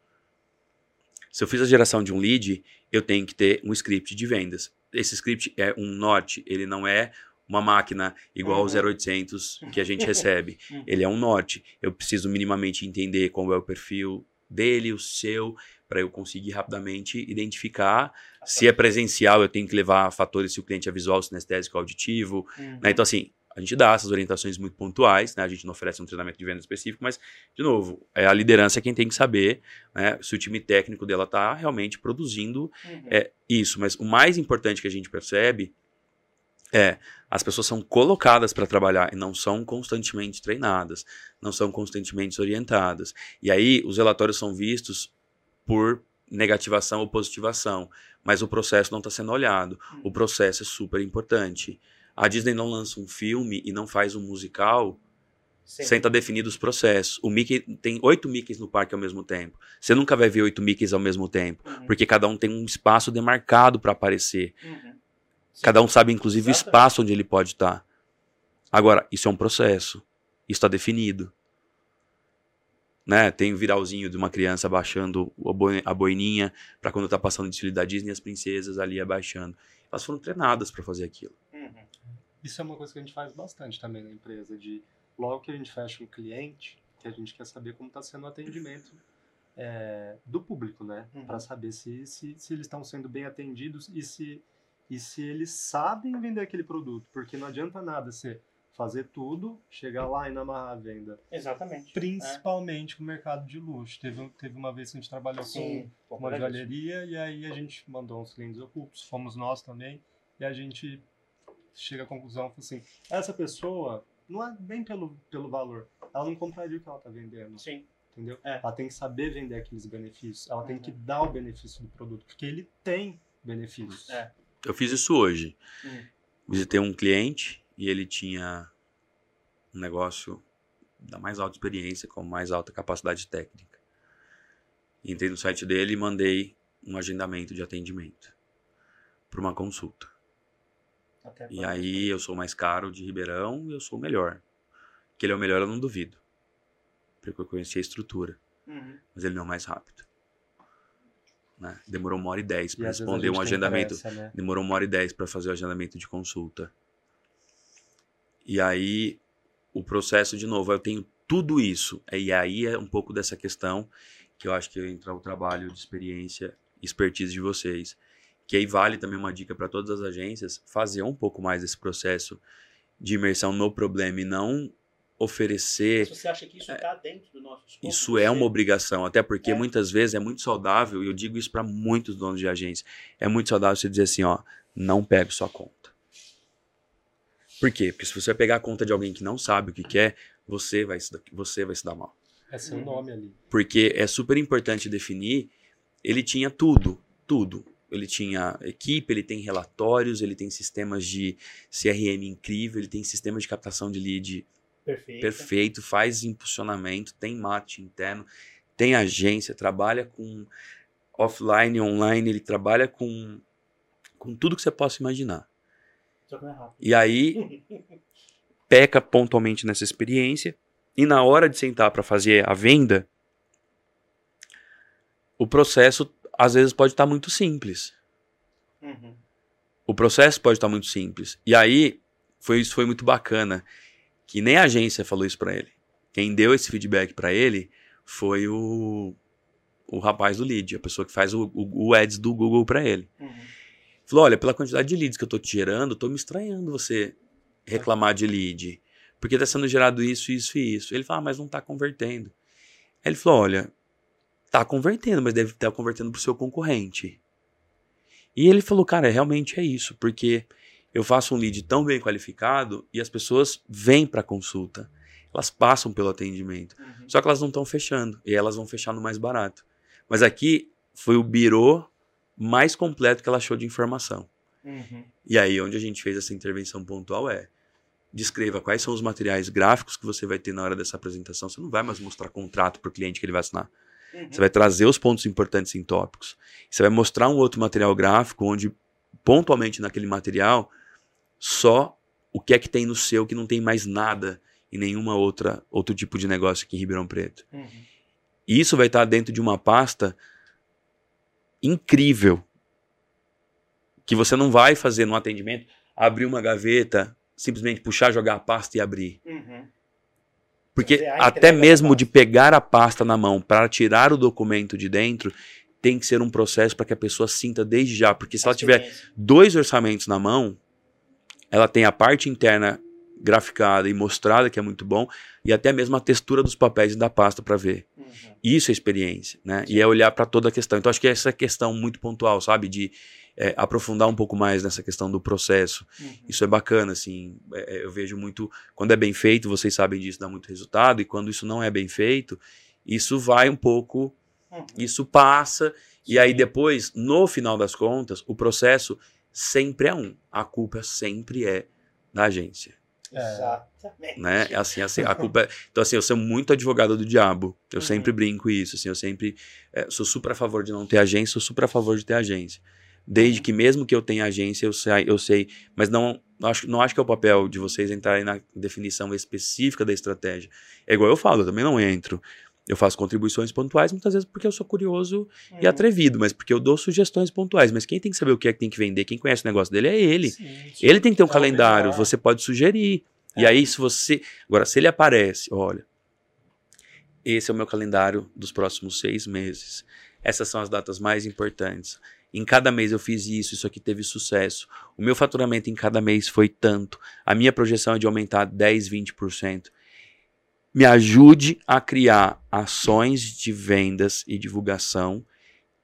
Se eu fiz a geração de um lead, eu tenho que ter um script de vendas. Esse script é um norte, ele não é uma máquina igual ao Uhum. 0800 que a gente [laughs] recebe. Uhum. Ele é um norte. Eu preciso minimamente entender qual é o perfil dele, o seu, para eu conseguir rapidamente identificar. Se é presencial, eu tenho que levar fatores se o cliente é visual, sinestésico, auditivo. Uhum. né? Então, assim, a gente dá essas orientações muito pontuais, né? A gente não oferece um treinamento de venda específico, mas, de novo, é a liderança quem tem que saber né, se o time técnico dela está realmente produzindo Uhum. é isso, mas o mais importante que a gente percebe é as pessoas são colocadas para trabalhar e não são constantemente treinadas, não são constantemente orientadas. E aí os relatórios são vistos por negativação ou positivação, mas o processo não está sendo olhado. O processo é super importante. A Disney não lança um filme e não faz um musical Sim. sem estar definidos os processos. O Mickey tem oito Mickeys no parque ao mesmo tempo. Você nunca vai ver oito Mickeys ao mesmo tempo, Uhum. porque cada um tem um espaço demarcado para aparecer. Uhum. Sim. Cada um sabe, inclusive, o espaço onde ele pode estar. Agora, isso é um processo. Isso está definido. Né? Tem o viralzinho de uma criança abaixando a boi- a boininha para quando tá passando o desfile da Disney, as princesas ali abaixando. Elas foram treinadas para fazer aquilo. Uhum. Isso é uma coisa que a gente faz bastante também na empresa, de logo que a gente fecha um cliente, que a gente quer saber como está sendo o atendimento é, do público, né? Uhum. Para saber se, se, se eles estão sendo bem atendidos e se, e se eles sabem vender aquele produto. Porque não adianta nada você fazer tudo, chegar lá e não amarrar a venda. Exatamente. Principalmente com o mercado de luxo. Teve, teve uma vez que a gente trabalhou Sim. com uma joalheria e aí a gente mandou uns clientes ocultos, fomos nós também, e a gente chega à conclusão assim, essa pessoa não é bem pelo, pelo valor, ela não compraria o que ela está vendendo, Sim. entendeu? É. Ela tem que saber vender aqueles benefícios, ela tem Uhum. que dar o benefício do produto, porque ele tem benefícios. É. Eu fiz isso hoje. Hum. Visitei um cliente e ele tinha um negócio da mais alta experiência, com mais alta capacidade técnica. Entrei no site dele e mandei um agendamento de atendimento para uma consulta. Até E aí eu sou mais caro de Ribeirão e eu sou o melhor. Que ele é o melhor eu não duvido. Porque eu conheci a estrutura. Uhum. Mas ele não é o mais rápido. Né? Demorou uma hora e dez para responder um agendamento. pressa, né? Demorou uma hora e dez para fazer o agendamento de consulta. E aí, o processo, de novo, eu tenho tudo isso. E aí é um pouco dessa questão que eu acho que entra o trabalho de experiência, expertise de vocês. Que aí vale também uma dica para todas as agências, fazer um pouco mais desse processo de imersão no problema e não oferecer Mas Você acha que isso está dentro do nosso escopo? isso é uma obrigação, até porque É. muitas vezes é muito saudável, e eu digo isso para muitos donos de agência, é muito saudável você dizer assim, ó, não pegue sua conta. Por quê? Porque se você pegar a conta de alguém que não sabe o que quer, você vai se dar, você vai se dar mal. É seu Uhum. nome ali. Porque é super importante definir, ele tinha tudo, tudo. ele tinha equipe, ele tem relatórios, ele tem sistemas de CRM incrível, ele tem sistemas de captação de lead Perfeito. perfeito, faz impulsionamento, tem marketing interno, tem agência, trabalha com offline, online, ele trabalha com, com tudo que você possa imaginar. Só que não é rápido. E aí [laughs] peca pontualmente nessa experiência e na hora de sentar para fazer a venda, o processo às vezes pode estar muito simples. Uhum. O processo pode estar muito simples. E aí foi isso foi muito bacana que nem a agência falou isso para ele. Quem deu esse feedback para ele foi o o rapaz do lead, a pessoa que faz o, o, o ads do Google para ele. Uhum. Falou: olha, pela quantidade de leads que eu tô te gerando, tô me estranhando você reclamar de lead. Porque tá sendo gerado isso, isso e isso. Ele falou: ah, mas não tá convertendo. Aí ele falou: olha, tá convertendo, mas deve estar convertendo pro seu concorrente. E ele falou: cara, realmente é isso, porque eu faço um lead tão bem qualificado e as pessoas vêm para consulta. Elas passam pelo atendimento. Uhum. Só que elas não estão fechando. E elas vão fechar no mais barato. Mas aqui foi o birô mais completo que ela achou de informação. Uhum. E aí, onde a gente fez essa intervenção pontual é descreva quais são os materiais gráficos que você vai ter na hora dessa apresentação. Você não vai mais mostrar contrato para o cliente que ele vai assinar. Uhum. Você vai trazer os pontos importantes em tópicos. Você vai mostrar um outro material gráfico onde, pontualmente naquele material, só o que é que tem no seu que não tem mais nada em nenhuma outra outro tipo de negócio aqui em Ribeirão Preto. Uhum. E isso vai estar dentro de uma pasta incrível que você não vai fazer no atendimento, abrir uma gaveta, simplesmente puxar, jogar a pasta e abrir. Uhum. Porque até mesmo de pegar a pasta na mão para tirar o documento de dentro, tem que ser um processo para que a pessoa sinta desde já. Porque se ela tiver dois orçamentos na mão, ela tem a parte interna graficada e mostrada, que é muito bom, e até mesmo a textura dos papéis da pasta para ver. Uhum. Isso é experiência, né? E é olhar para toda a questão. Então, acho que essa é questão muito pontual, sabe? De é, aprofundar um pouco mais nessa questão do processo. Uhum. Isso é bacana, assim. é, é, eu vejo muito. Quando é bem feito, vocês sabem disso, dá muito resultado. E quando isso não é bem feito, isso vai um pouco. Uhum. Isso passa. E aí, Sim. depois, no final das contas, o processo sempre é um. A culpa sempre é da agência É. Exatamente. né? É Assim, assim, a culpa é... Então, assim, eu sou muito advogado do diabo. Eu Uhum. sempre brinco isso, assim, eu sempre é, sou super a favor de não ter agência, sou super a favor de ter agência. Desde Uhum. que mesmo que eu tenha agência, eu sei, eu sei mas não não acho, não acho que é o papel de vocês entrarem na definição específica da estratégia. É igual eu falo, eu também não entro. Eu faço contribuições pontuais muitas vezes porque eu sou curioso e Uhum. atrevido, mas porque eu dou sugestões pontuais. Mas quem tem que saber o que é que tem que vender, quem conhece o negócio dele é ele. Sim, sim. Ele tem que ter um É o calendário, melhor. você pode sugerir. E É. aí, se você. Agora, se ele aparece, olha, esse é o meu calendário dos próximos seis meses. Essas são as datas mais importantes. Em cada mês eu fiz isso, isso aqui teve sucesso. O meu faturamento em cada mês foi tanto. A minha projeção é de aumentar 10, 20%. Me ajude a criar ações de vendas e divulgação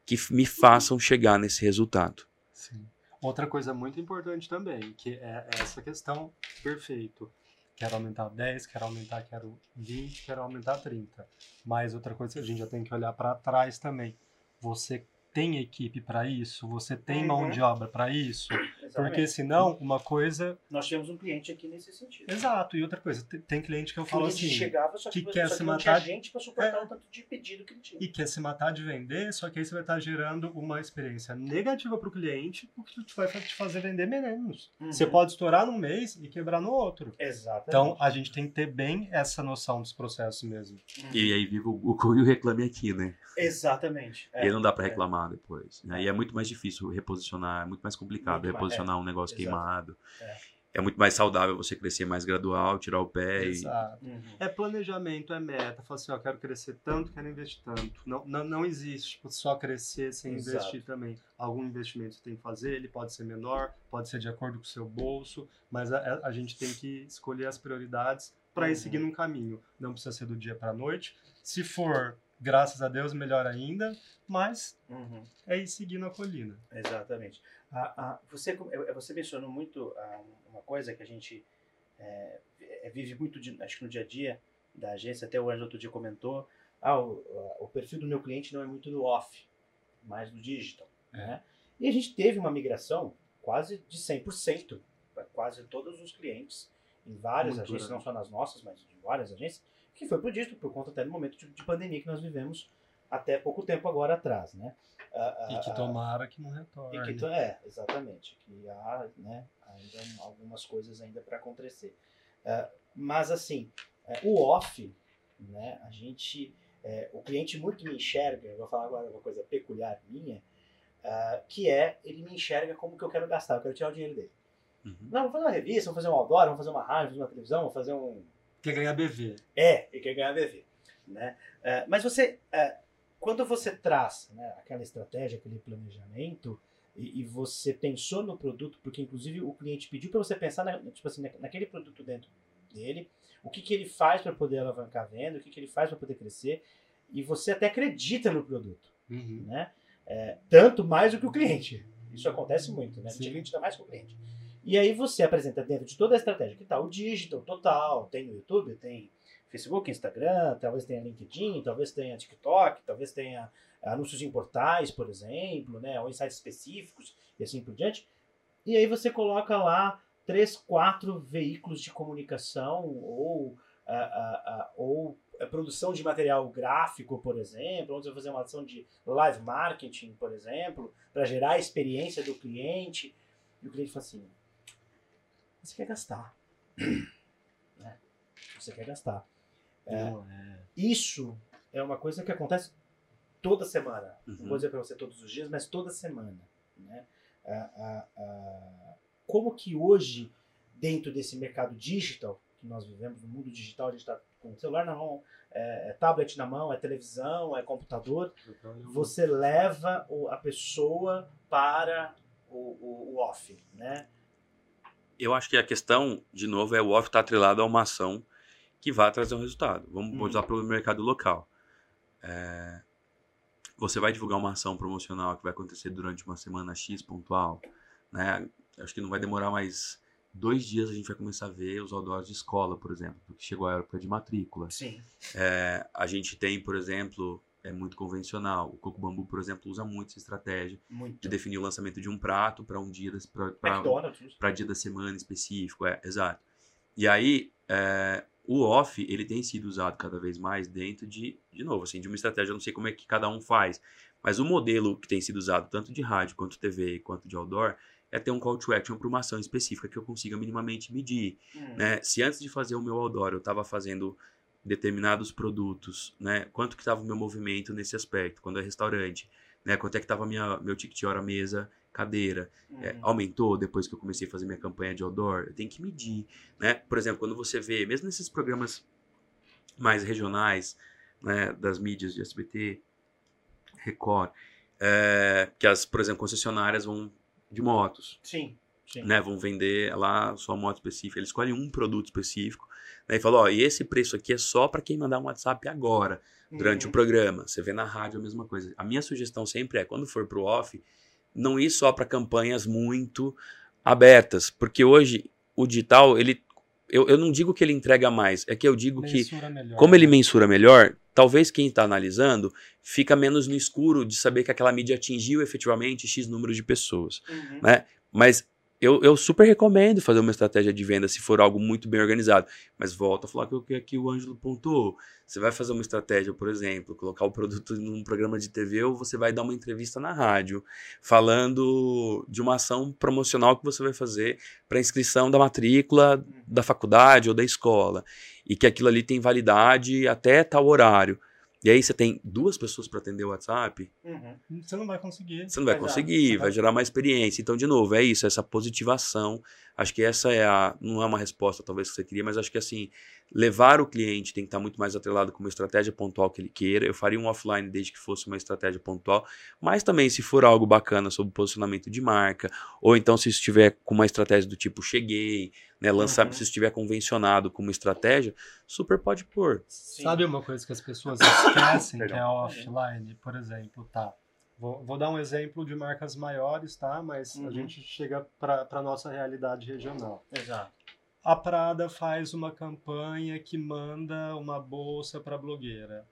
que me façam chegar nesse resultado. Sim. Outra coisa muito importante também, que é essa questão, perfeito. Quero aumentar 10, quero aumentar, quero 20, quero aumentar 30. Mas outra coisa que a gente já tem que olhar para trás também. Você tem equipe para isso? Você tem mão Uhum. de obra para isso? Exatamente. Porque senão, uma coisa. Nós tivemos um cliente aqui nesse sentido. Exato, e outra coisa, tem- cliente que eu falo assim. chegava, só que, que quer só se que não tinha matar- gente para suportar É. o tanto de pedido que ele tinha. e quer se matar de vender, só que aí você vai estar gerando uma experiência negativa para o cliente, porque vai te fazer vender menos. Uhum. Você pode estourar num mês e quebrar no outro. Exatamente. Então a gente tem que ter bem essa noção dos processos mesmo. Uhum. E aí viva o o e o reclame aqui, né? Exatamente. E aí não dá pra é. reclamar depois. Né? E é muito mais difícil reposicionar, é muito mais complicado Muito mais, reposicionar um negócio Exato. queimado. É. É. muito mais saudável você crescer mais gradual, tirar o pé e. Exato. Uhum. É planejamento, é meta. Fala assim, ó, quero crescer tanto, quero investir tanto. Não, não, não existe tipo, só crescer sem Exato. investir também. Algum investimento você tem que fazer, ele pode ser menor, pode ser de acordo com o seu bolso, mas a, a- a gente tem que escolher as prioridades para ir Uhum. seguindo um caminho. Não precisa ser do dia para noite. Se for, graças a Deus, melhor ainda, mas Uhum. é ir seguindo a colina. Exatamente. A- a- você, eh, você mencionou muito ah, uma coisa que a gente eh, eh, vive muito, de- acho que no dia a dia da agência, até o Ângelo outro dia comentou, ah, o, o perfil do meu cliente não é muito do off, mais do digital. Né? E a gente teve uma migração quase de 100% para quase todos os clientes, em várias Muito agências, grande. não só nas nossas, mas de várias agências, que foi por disso, por conta até do momento de, de pandemia que nós vivemos até pouco tempo agora atrás, né? Ah, E que ah, tomara que não retorne. que to- é, exatamente. Que há né, ainda algumas coisas ainda para acontecer. É, mas assim, é, o off, né, a gente. é, o cliente muito me enxerga, eu vou falar agora uma coisa peculiar minha, que é ele me enxerga como que eu quero gastar, eu quero tirar o dinheiro dele. Uhum. Não, vamos fazer uma revista, vamos fazer um outdoor, vamos fazer uma rádio, vamos fazer uma televisão, vamos fazer um, Quer ganhar BV. é, e quer ganhar BV. Né? Mas você, quando você traz né, aquela estratégia, aquele planejamento, e, e você pensou no produto, porque inclusive o cliente pediu para você pensar na, tipo assim, na- naquele produto dentro dele, o que, que ele faz para poder alavancar a venda, o que, que ele faz para poder crescer, e você até acredita no produto. Uhum. Né? É, tanto mais do que o cliente. Isso acontece muito, né? Sim. gente acredita mais que o cliente. E aí você apresenta dentro de toda a estratégia que está o digital total, tem no YouTube, tem Facebook, Instagram, talvez tenha LinkedIn, talvez tenha TikTok, talvez tenha anúncios em portais, por exemplo, né, ou em sites específicos e assim por diante. E aí você coloca lá três, quatro veículos de comunicação ou, ah, ah, ah, ou a produção de material gráfico, por exemplo, onde você vai fazer uma ação de live marketing, por exemplo, para gerar a experiência do cliente. E o cliente fala assim: você quer gastar. [clears throat] né? Você quer gastar. É. Não, é. Isso é uma coisa que acontece toda semana. Não Uhum. vou dizer para você todos os dias, mas toda semana. Né? Ah, ah, ah, como que hoje, dentro desse mercado digital que nós vivemos, no mundo digital, a gente está com o celular na mão, é, é tablet na mão, é televisão, é computador, você leva a pessoa para o, o- o off, né? Eu acho que a questão, de novo, é o off estar atrelado a uma ação que vai trazer um resultado. Vamos Uhum. usar para o mercado local. É, você vai divulgar uma ação promocional que vai acontecer durante uma semana X pontual, né? Acho que não vai demorar mais dois dias a gente vai começar a ver os outdoors de escola, por exemplo, porque chegou a época de matrícula. Sim. É, a gente tem, por exemplo, é muito convencional. O Coco Bambu, por exemplo, usa muito essa estratégia Muito. de definir o lançamento de um prato para um dia, para para dia da semana específico, é, exato. E aí, é, o off, ele tem sido usado cada vez mais dentro de, de novo, assim, de uma estratégia, eu não sei como é que cada um faz, mas o modelo que tem sido usado tanto de rádio, quanto TV, quanto de outdoor, é ter um call to action para uma ação específica que eu consiga minimamente medir, Hum. né? Se antes de fazer o meu outdoor eu estava fazendo determinados produtos, né? Quanto que estava o meu movimento nesse aspecto, quando é restaurante, né? Quanto é que estava meu ticket hora mesa, cadeira, é, Hum. aumentou depois que eu comecei a fazer minha campanha de outdoor? Eu tenho que medir, né? Por exemplo, quando você vê, mesmo nesses programas mais regionais, né, das mídias de SBT, Record, é, que as, por exemplo, concessionárias vão de motos, Sim. Sim. né, vão vender lá sua moto específica, eles escolhem um produto específico, né, e falam, ó, e esse preço aqui é só para quem mandar um WhatsApp agora, durante Uhum. o programa. Você vê na rádio a mesma coisa. A minha sugestão sempre é, quando for pro off, não ir só para campanhas muito abertas, porque hoje o digital, ele eu, eu não digo que ele entrega mais, é que eu digo que Mensura melhor. como ele mensura melhor, talvez quem está analisando fica menos no escuro de saber que aquela mídia atingiu efetivamente X número de pessoas. Uhum. né? Mas eu, eu super recomendo fazer uma estratégia de venda se for algo muito bem organizado. Mas volto a falar que o que aqui o Ângelo pontuou. Você vai fazer uma estratégia, por exemplo, colocar o produto num programa de TV ou você vai dar uma entrevista na rádio falando de uma ação promocional que você vai fazer para inscrição da matrícula da faculdade ou da escola. E que aquilo ali tem validade até tal horário. E aí você tem duas pessoas para atender o WhatsApp, Uhum. Você não vai conseguir. você não vai Exato. conseguir, vai gerar uma experiência. Então, de novo, é isso, essa positivação. Acho que essa é a. Não é uma resposta, talvez, que você queria, mas acho que assim, levar o cliente tem que estar muito mais atrelado com uma estratégia pontual que ele queira. Eu faria um offline desde que fosse uma estratégia pontual, mas também se for algo bacana sobre posicionamento de marca, ou então se estiver com uma estratégia do tipo cheguei, né? Lançar, Uhum. se estiver convencionado com uma estratégia, super pode pôr. Sim. Sabe uma coisa que as pessoas esquecem, que é offline, por exemplo, tá? Vou, vou dar um exemplo de marcas maiores, tá? Mas Uhum. a gente chega para a nossa realidade regional. Exato. A Prada faz uma campanha que manda uma bolsa para blogueira.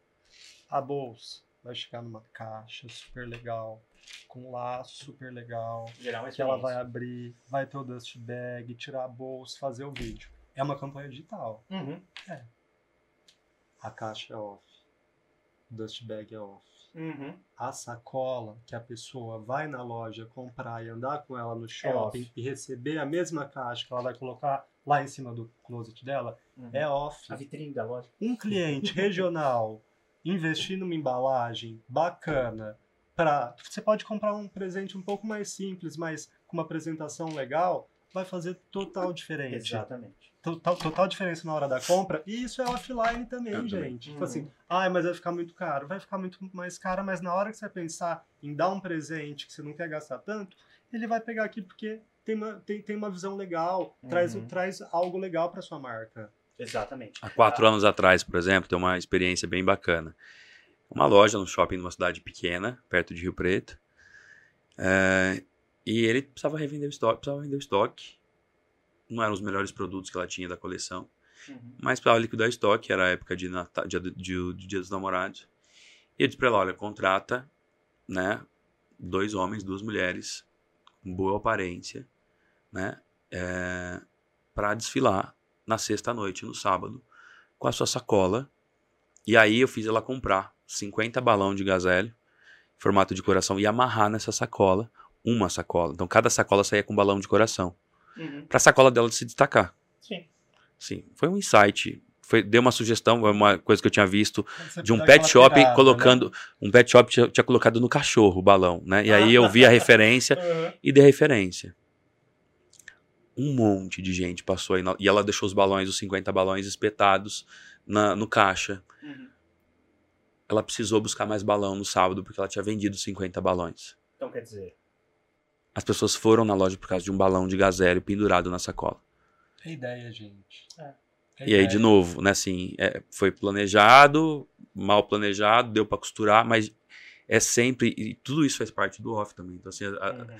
A bolsa vai chegar numa caixa super legal, com um laço super legal, Gerar uma que ela vai abrir, vai ter o dust bag, tirar a bolsa, fazer o vídeo. É uma campanha digital. Uhum. A caixa é off. O dust bag é off. Uhum. A sacola que a pessoa vai na loja comprar e andar com ela no shopping off. e receber a mesma caixa que ela vai colocar lá em cima do closet dela Uhum. é off. A vitrine da loja. um cliente [laughs] regional investir numa embalagem bacana para você pode comprar um presente um pouco mais simples, mas com uma apresentação legal, vai fazer total diferença. Exatamente. Total, total diferença na hora da compra. E isso é offline também, Eu também. gente. Tipo Uhum. assim, ai, mas vai ficar muito caro. Vai ficar muito mais caro, mas na hora que você pensar em dar um presente que você não quer gastar tanto, ele vai pegar aqui porque tem uma, tem, tem uma visão legal, traz, Uhum. traz algo legal para sua marca. Exatamente. Há quatro anos atrás, por exemplo, tem uma experiência bem bacana. Uma loja no shopping numa cidade pequena, perto de Rio Preto. É, e ele precisava revender o estoque, precisava vender o estoque. Não eram os melhores produtos que ela tinha da coleção, Uhum. mas precisava liquidar o estoque, era a época de, Natal, de, de, de, de Dia dos Namorados. E eu disse pra ela, olha, contrata, né, dois homens, duas mulheres, com boa aparência, né, é, para desfilar na sexta noite, no sábado, com a sua sacola. E aí eu fiz ela comprar 50 balão de gazélio, formato de coração, e amarrar nessa sacola uma sacola. Então cada sacola saía com balão de coração. Uhum. Pra sacola dela se destacar. Sim. Sim, foi um insight. Foi, deu uma sugestão, foi uma coisa que eu tinha visto de um pet shop pirada, né? colocando. Um pet shop tinha, tinha colocado no cachorro o balão, né? E aí eu vi a [laughs] referência Uhum. e dei referência. Um monte de gente passou aí. E ela deixou os balões, os 50 balões espetados na, no caixa. Uhum. Ela precisou buscar mais balão no sábado porque ela tinha vendido 50 balões. Então, quer dizer, As pessoas foram na loja por causa de um balão de gazélio pendurado na sacola. É ideia, gente. É. É E aí, ideia. de novo, né, assim, é, foi planejado, mal planejado, deu pra costurar, mas é sempre. E tudo isso faz parte do off também. Então, assim, a- uhum.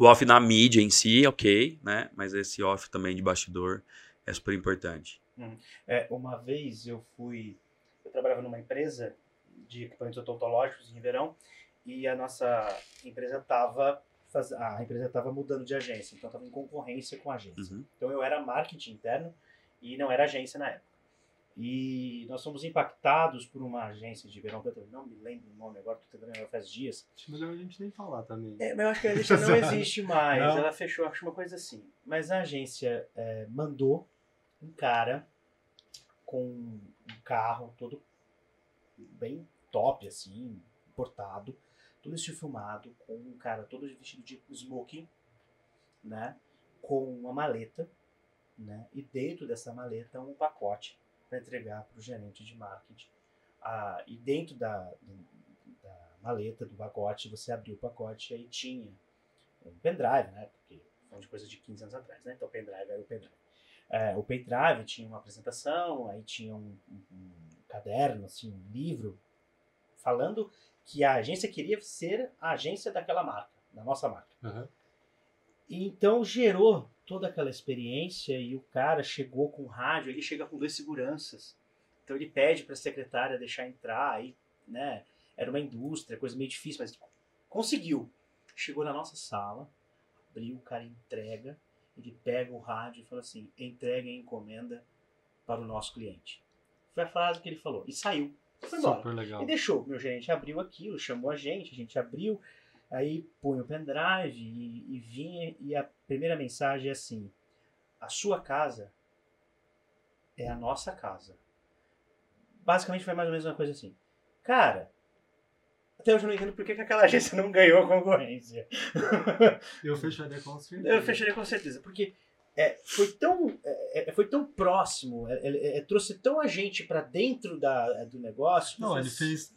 O off na mídia em si, ok, né? Mas esse off também de bastidor é super importante. É, uma vez eu fui. Eu trabalhava numa empresa de equipamentos odontológicos em Ribeirão e a nossa empresa estava. A empresa estava mudando de agência, então estava em concorrência com a agência. Uhum. Então eu era marketing interno e não era agência na época. E nós fomos impactados por uma agência de Ribeirão Preto, eu não me lembro o nome agora, estou tentando faz dias. Acho melhor a gente nem falar também. É, mas eu acho que a agência não [laughs] existe mais. Não? Ela fechou, acho uma coisa assim. Mas a agência é, mandou um cara com um carro todo bem top, assim, importado, tudo isso filmado, com um cara todo vestido de smoking, né? Com uma maleta, né? E dentro dessa maleta um pacote para entregar para o gerente de marketing. Ah, e dentro da, da maleta, do pacote, você abriu o pacote e aí tinha um pendrive, né? Porque foi de coisa de 15 anos atrás, né? Então o pendrive era o pendrive. É, o pendrive tinha uma apresentação, aí tinha um, um- um caderno, assim, um livro, falando que a agência queria ser a agência daquela marca, da nossa marca. Aham. E então gerou toda aquela experiência e o cara chegou com rádio, ele chega com dois seguranças. Então ele pede para a secretária deixar entrar, aí, né? Era uma indústria, coisa meio difícil, mas conseguiu. Chegou na nossa sala, abriu, o cara entrega, ele pega o rádio e fala assim: entregue a encomenda para o nosso cliente. Foi a frase que ele falou. E saiu. Foi embora. Super legal. E deixou. Meu gerente abriu aquilo, chamou a gente, a gente abriu, aí põe o pendrive e, e vinha, e a primeira mensagem é assim: a sua casa é a nossa casa. Basicamente foi mais ou menos uma coisa assim. Cara, até hoje eu não entendo por que, que aquela [laughs] agência não ganhou a concorrência. [laughs] Eu fecharia com certeza. Eu fecharia com certeza, porque é, foi, tão, é, é, foi tão próximo, é, é, é, trouxe tão a gente para dentro da, do negócio. Não, você- ele fez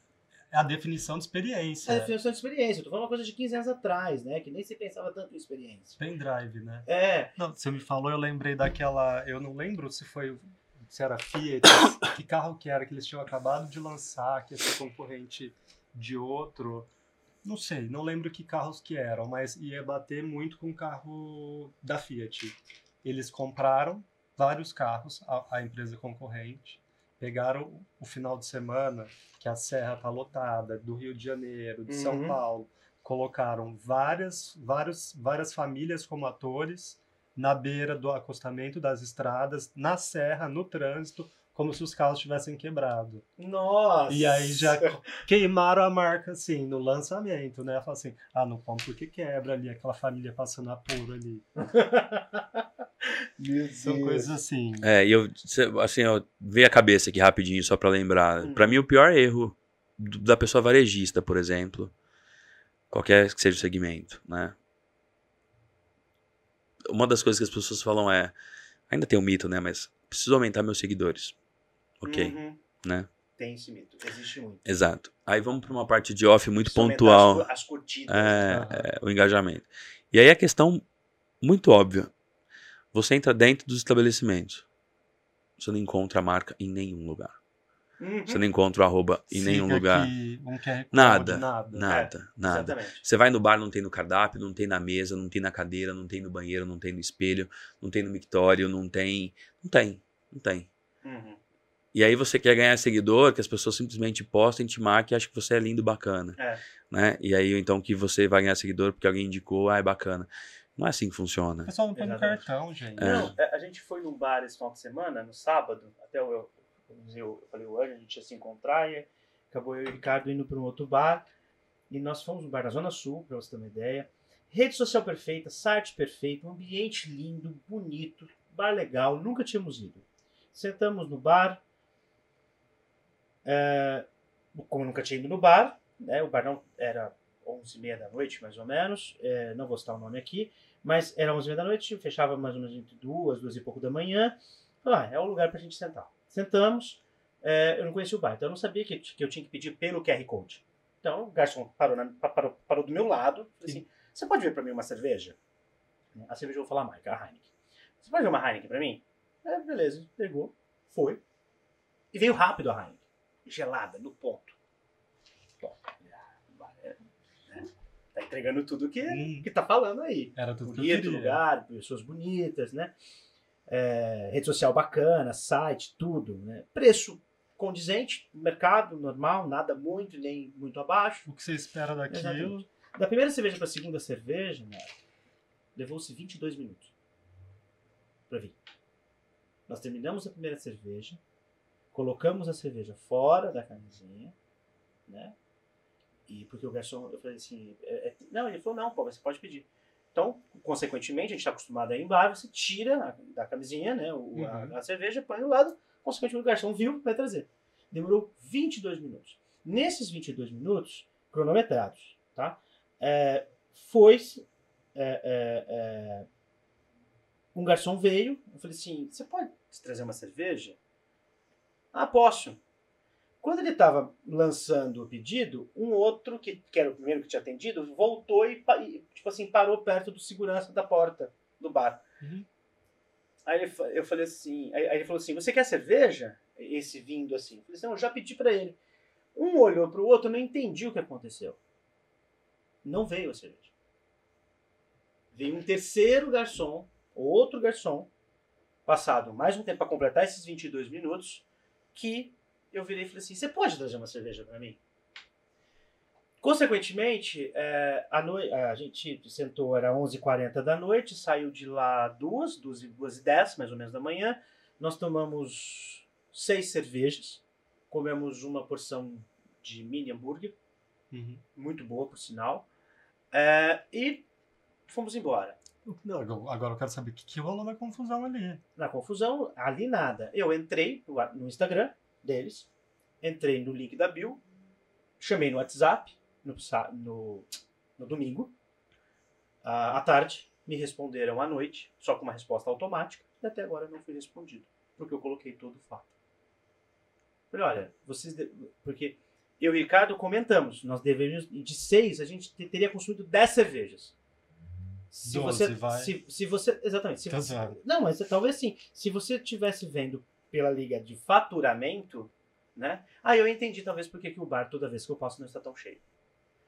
a definição de experiência. É a definição de experiência. Eu tô falando uma coisa de 15 anos atrás, né? Que nem se pensava tanto em experiência. Pendrive, né? É, Não, você me falou, eu lembrei daquela. Eu não lembro se foi. Se era Fiat, [coughs] que carro que era que eles tinham acabado de lançar, que ia ser concorrente de outro. Não sei, não lembro que carros que eram, mas ia bater muito com o carro da Fiat. Eles compraram vários carros, a, a empresa concorrente, pegaram o final de semana, que a serra tá lotada, do Rio de Janeiro, de São Uhum. Paulo, colocaram várias, várias, várias famílias como atores na beira do acostamento das estradas, na serra, no trânsito, como se os carros tivessem quebrado. Nossa! E aí já queimaram a marca, assim, no lançamento, né? Fala assim, ah, não como porque quebra ali, aquela família passando apuro ali. [laughs] São coisas assim. É, e eu, assim, ó, veio a cabeça aqui rapidinho, só pra lembrar. Hum. Pra mim, o pior erro da pessoa varejista, por exemplo, qualquer que seja o segmento, né? Uma das coisas que as pessoas falam é, ainda tem um mito, né? Mas preciso aumentar meus seguidores. Ok, Uhum. né? Tem esse mito, existe muito. Exato. Aí vamos pra uma parte de off muito pontual. As, as curtidas. É, é, o engajamento. E aí a questão muito óbvia. Você entra dentro dos estabelecimentos. Você não encontra a marca em nenhum lugar. Uhum. Você não encontra o arroba em nenhum Fica lugar. QR Code, Nada, nada. Nada, nada. Exatamente. Você vai no bar, não tem no cardápio, não tem na mesa, não tem na cadeira, não tem no banheiro, não tem no espelho, não tem no mictório, não tem. Não tem, não tem. Uhum. E aí você quer ganhar seguidor, que as pessoas simplesmente postem, te marquem e acham que você é lindo, bacana. É. Né? E aí então que você vai ganhar seguidor porque alguém indicou, ah, é bacana. Não é assim que funciona. O pessoal não põe no Exatamente. cartão, gente. É. Não, a a gente foi num bar esse final de semana, no sábado, até eu, eu, eu, falei hoje, a gente ia se encontrar e acabou eu e o Ricardo indo para um outro bar. E nós fomos no bar na Zona Sul, para você ter uma ideia. Rede social perfeita, site perfeito, um ambiente lindo, bonito, bar legal, nunca tínhamos ido. Sentamos no bar, é, como eu nunca tinha ido no bar, né, o bar não era 11 e meia da noite, mais ou menos, é, não vou citar o nome aqui, mas era 11 h da noite, fechava mais ou menos entre duas, duas e pouco da manhã. Falei, ah, é o lugar pra gente sentar. Sentamos, é, eu não conhecia o bar, então eu não sabia que, que eu tinha que pedir pelo QR Code. Então o garçom parou, na- pa- parou, parou do meu lado, falei assim, você pode ver pra mim uma cerveja? A cerveja eu vou falar a marca, a Heineken. Você pode ver uma Heineken pra mim? É, beleza, pegou, foi. E veio rápido a Heineken, gelada, no ponto. Bom, é, né, tá entregando tudo que, Hum. que tá falando aí Era tudo que bonito queria. lugar, pessoas bonitas, né? É, rede social bacana, site, tudo, né? Preço condizente, mercado normal, nada muito nem muito abaixo. O que você espera daquilo? Exatamente. Da primeira cerveja para a segunda cerveja, né, levou-se 22 minutos para vir. Nós terminamos a primeira cerveja, colocamos a cerveja fora da camisinha, né? E porque o garçom, eu falei assim, é- é- não, ele falou, não, pô, você pode pedir. Então, consequentemente, a gente está acostumado a ir em bar, você tira a- da camisinha, né, o- a, Uhum. a cerveja, põe do lado, consequentemente o garçom viu, vai trazer. Demorou 22 minutos. Nesses 22 minutos, cronometrados, tá? É, foi é, é, é, um garçom veio, eu falei assim, você pode trazer uma cerveja? Ah, posso. Quando ele estava lançando o pedido, um outro, que, que era o primeiro que tinha atendido, voltou e, tipo assim, parou perto do segurança da porta do bar. Uhum. Aí ele eu falei assim, aí, aí ele falou assim, você quer cerveja? Esse vindo assim. Eu falei assim, não, eu já pedi para ele. Um olhou para o outro, não entendi o que aconteceu. Não veio a cerveja. Veio um terceiro garçom, outro garçom, passado mais um tempo para completar esses 22 minutos, que eu virei e falei assim: você pode trazer uma cerveja para mim? Consequentemente, é, a, noi a gente sentou, era 11h40 da noite, saiu de lá duas, duas e, duas e dez, mais ou menos da manhã. Nós tomamos seis cervejas, comemos uma porção de mini hambúrguer, Uhum. muito boa por sinal, é, e fomos embora. Não, agora eu quero saber o que, que rolou na confusão ali. Na confusão, ali nada. Eu entrei no, Instagram deles, entrei no link da Bill, chamei no WhatsApp no, no, no domingo, à tarde, me responderam à noite, só com uma resposta automática, e até agora não fui respondido, porque eu coloquei todo o fato. Falei, olha, vocês. de- Porque eu e o Ricardo comentamos, nós deveríamos. De seis, a gente te- teria consumido dez cervejas. Se Doze, você, vai. se, se você. Exatamente. Se Tá você, não, mas talvez sim. Se você estivesse vendo pela liga de faturamento, né? Ah, eu entendi talvez porque que o bar toda vez que eu passo não está tão cheio.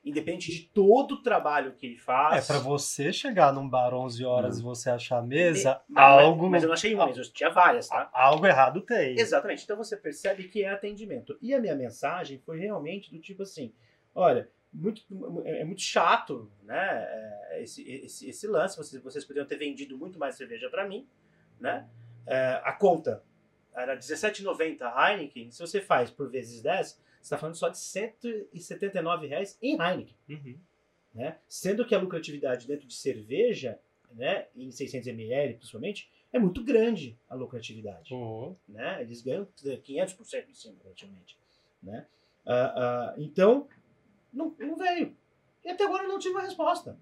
independente de todo o trabalho que ele É, faz. pra você chegar num bar 11 horas e você achar a mesa, mas, algo, mas eu não achei uma, mas eu tinha várias, tá? algo errado tem. Exatamente. Então você percebe que é atendimento. E a minha mensagem foi realmente do tipo assim: olha, muito, é muito chato, né? é, Esse, esse, esse lance. Vocês, vocês poderiam ter vendido muito mais cerveja para mim, né? É, a conta era R$17,90 a Heineken. Se você faz por vezes 10, você está falando só de 179 reais em Heineken Uhum. né? Sendo que a lucratividade dentro de cerveja, né, em 600 ml principalmente, é muito grande a lucratividade, Uhum. né? Eles ganham 500% em cima, praticamente, né? Ah, ah, então, não, não veio. E até agora eu não tive uma resposta.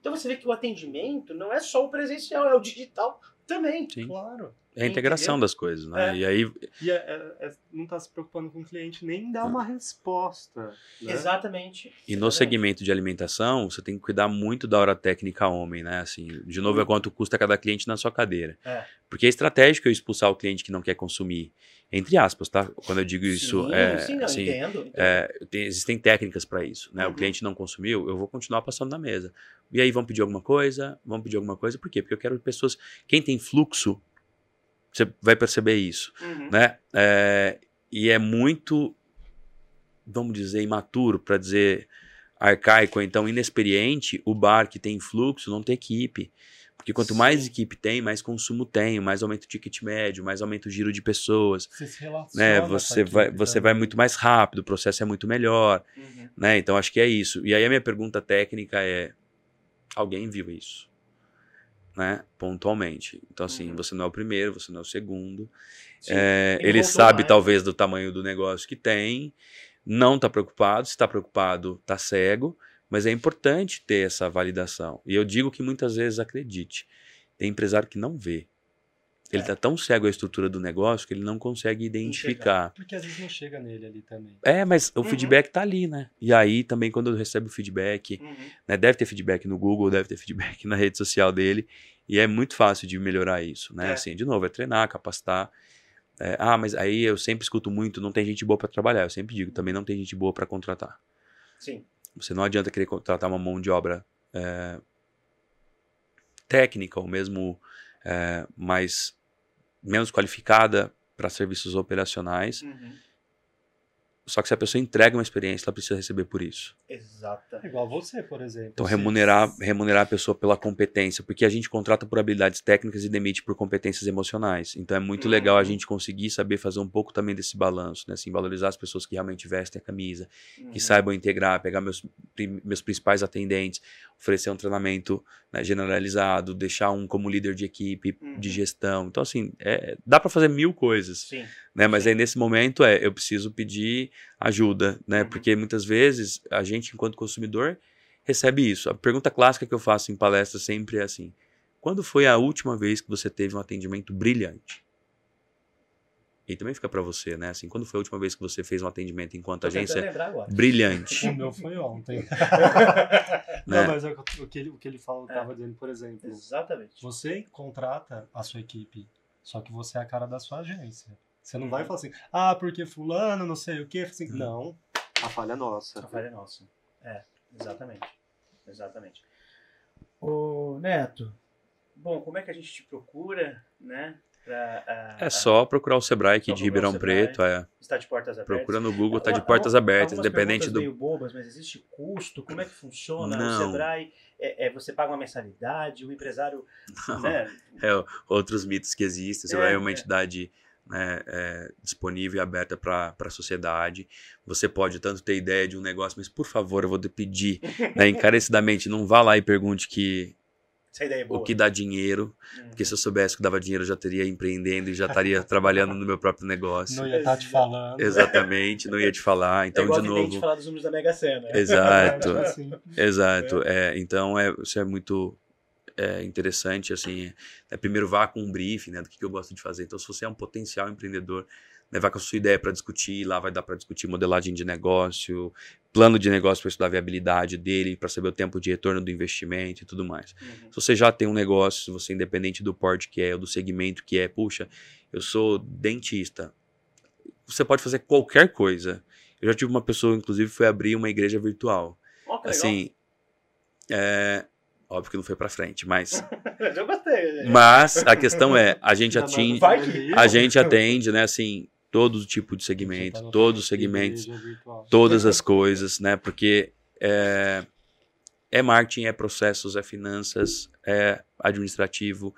Então você vê que o atendimento não é só o presencial, é o digital também. Sim. Claro. É a integração das coisas, né? É. E aí, E é- é- é- não tá se preocupando com o cliente nem dar uma resposta. Né? Exatamente. e no segmento de alimentação, você tem que cuidar muito da hora técnica homem, né? Assim, de novo, é quanto custa cada cliente na sua cadeira. É. Porque é estratégico eu expulsar o cliente que não quer consumir. Entre aspas, tá? Quando eu digo isso, sim, é, sim, eu assim, entendo. entendo. É, tem- existem técnicas para isso, né? Uhum. O cliente não consumiu, eu vou continuar passando na mesa. E aí vão pedir alguma coisa, vão pedir alguma coisa, por quê? Porque eu quero pessoas. Quem tem fluxo, você vai perceber isso, Uhum. né? É, e é muito, vamos dizer, imaturo, para dizer arcaico, então inexperiente, o bar que tem fluxo não ter equipe. Porque quanto mais Sim. equipe tem, mais consumo tem, mais aumenta o ticket médio, mais aumenta o giro de pessoas Você se relaciona. né? Você vai, equipe você também. vai muito mais rápido, o processo é muito melhor, Uhum. né? Então acho que é isso. E aí a minha pergunta técnica é: alguém viu isso? Né? Pontualmente. Então, assim, Uhum. você não é o primeiro, você não é o segundo. É, Ele voltou sabe, talvez, do tamanho do negócio que tem, não está preocupado, se está preocupado, está cego, mas é importante ter essa validação. E eu digo que muitas vezes, acredite, tem empresário que não vê. Ele É. está tão cego à estrutura do negócio que ele não consegue identificar. Porque às vezes não chega nele ali também. É, mas o Uhum. feedback tá ali, né? E aí também quando recebe o feedback, Uhum. né, deve ter feedback no Google, deve ter feedback [laughs] na rede social dele, e é muito fácil de melhorar isso, né? É. Assim, de novo, é treinar, capacitar. É, ah, mas aí eu sempre escuto muito, não tem gente boa para trabalhar. Eu sempre digo, também não tem gente boa para contratar. Sim. Você não adianta querer contratar uma mão de obra é, técnica ou mesmo é, mais menos qualificada para serviços operacionais. Uhum. Só que se a pessoa entrega uma experiência, ela precisa receber por isso. Exata. É igual você, por exemplo. Então, remunerar, remunerar a pessoa pela competência, porque a gente contrata por habilidades técnicas e demite por competências emocionais. Então, é muito Uhum. legal a gente conseguir saber fazer um pouco também desse balanço, né? Assim, valorizar as pessoas que realmente vestem a camisa, Uhum. que saibam integrar, pegar meus, meus principais atendentes, oferecer um treinamento né, generalizado, deixar um como líder de equipe, Uhum. de gestão. Então, assim, é- dá para fazer mil coisas Sim. Né? Mas aí nesse momento é, eu preciso pedir ajuda, né? Uhum. Porque muitas vezes a gente, enquanto consumidor, recebe isso. A pergunta clássica que eu faço em palestra sempre é assim: quando foi a última vez que você teve um atendimento brilhante? E também fica para você, né? Assim, quando foi a última vez que você fez um atendimento enquanto agência lembrar agora. brilhante? O meu foi ontem. [laughs] Né? Não, mas é o que ele, o que ele falou, É. tava dizendo, por exemplo, Exatamente. você contrata a sua equipe, só que você é a cara da sua agência. Você não vai falar assim, ah, porque fulano, não sei o quê. Assim, Uhum. Não, a falha é nossa. A falha é nossa. É, exatamente. Exatamente. Ô, Neto, bom, como é que a gente te procura, né? Pra, ah, É ah, só procurar o Sebrae aqui de o Ribeirão Sebrae. Preto, é. Está de portas abertas. Procura no Google, tá de portas abertas, independente do. meio bobas, mas existe custo? Como é que funciona? Não. O Sebrae, é, é, você paga uma mensalidade, o empresário, né? [laughs] É, outros mitos que existem. Você É, vai é uma é. entidade né, é, disponível e aberta para a sociedade. Você pode tanto ter ideia de um negócio, mas por favor, eu vou te pedir né, [laughs] encarecidamente, não vá lá e pergunte que, Essa ideia é boa. o que dá dinheiro, Uhum. porque se eu soubesse que dava dinheiro, eu já teria empreendendo e já estaria trabalhando no meu próprio negócio. Não ia estar te falando. Exatamente, não ia te falar. é Então, igual de novo. falar dos números da Mega Sena. Exato. [laughs] Tipo assim, Exato, é, então é, isso é muito é, interessante, assim, é, primeiro vá com um briefing, né, do que, que eu gosto de fazer, então se você é um potencial empreendedor, né, vá com a sua ideia para discutir, lá vai dar para discutir modelagem de negócio, plano de negócio para estudar a viabilidade dele, para saber o tempo de retorno do investimento e tudo mais. Uhum. Se você já tem um negócio, se você independente do porte que é, ou do segmento que é, puxa, eu sou dentista, você pode fazer qualquer coisa. Eu já tive uma pessoa, inclusive, foi abrir uma igreja virtual. Legal. Assim, é, óbvio que não foi pra frente, mas, [laughs] eu gostei. mas a questão é, a gente atinge, a gente atende, né, assim, todo tipo de segmento, tá todos os segmentos, virtual. todas as coisas, né? Porque é, é marketing, é processos, é finanças, é administrativo,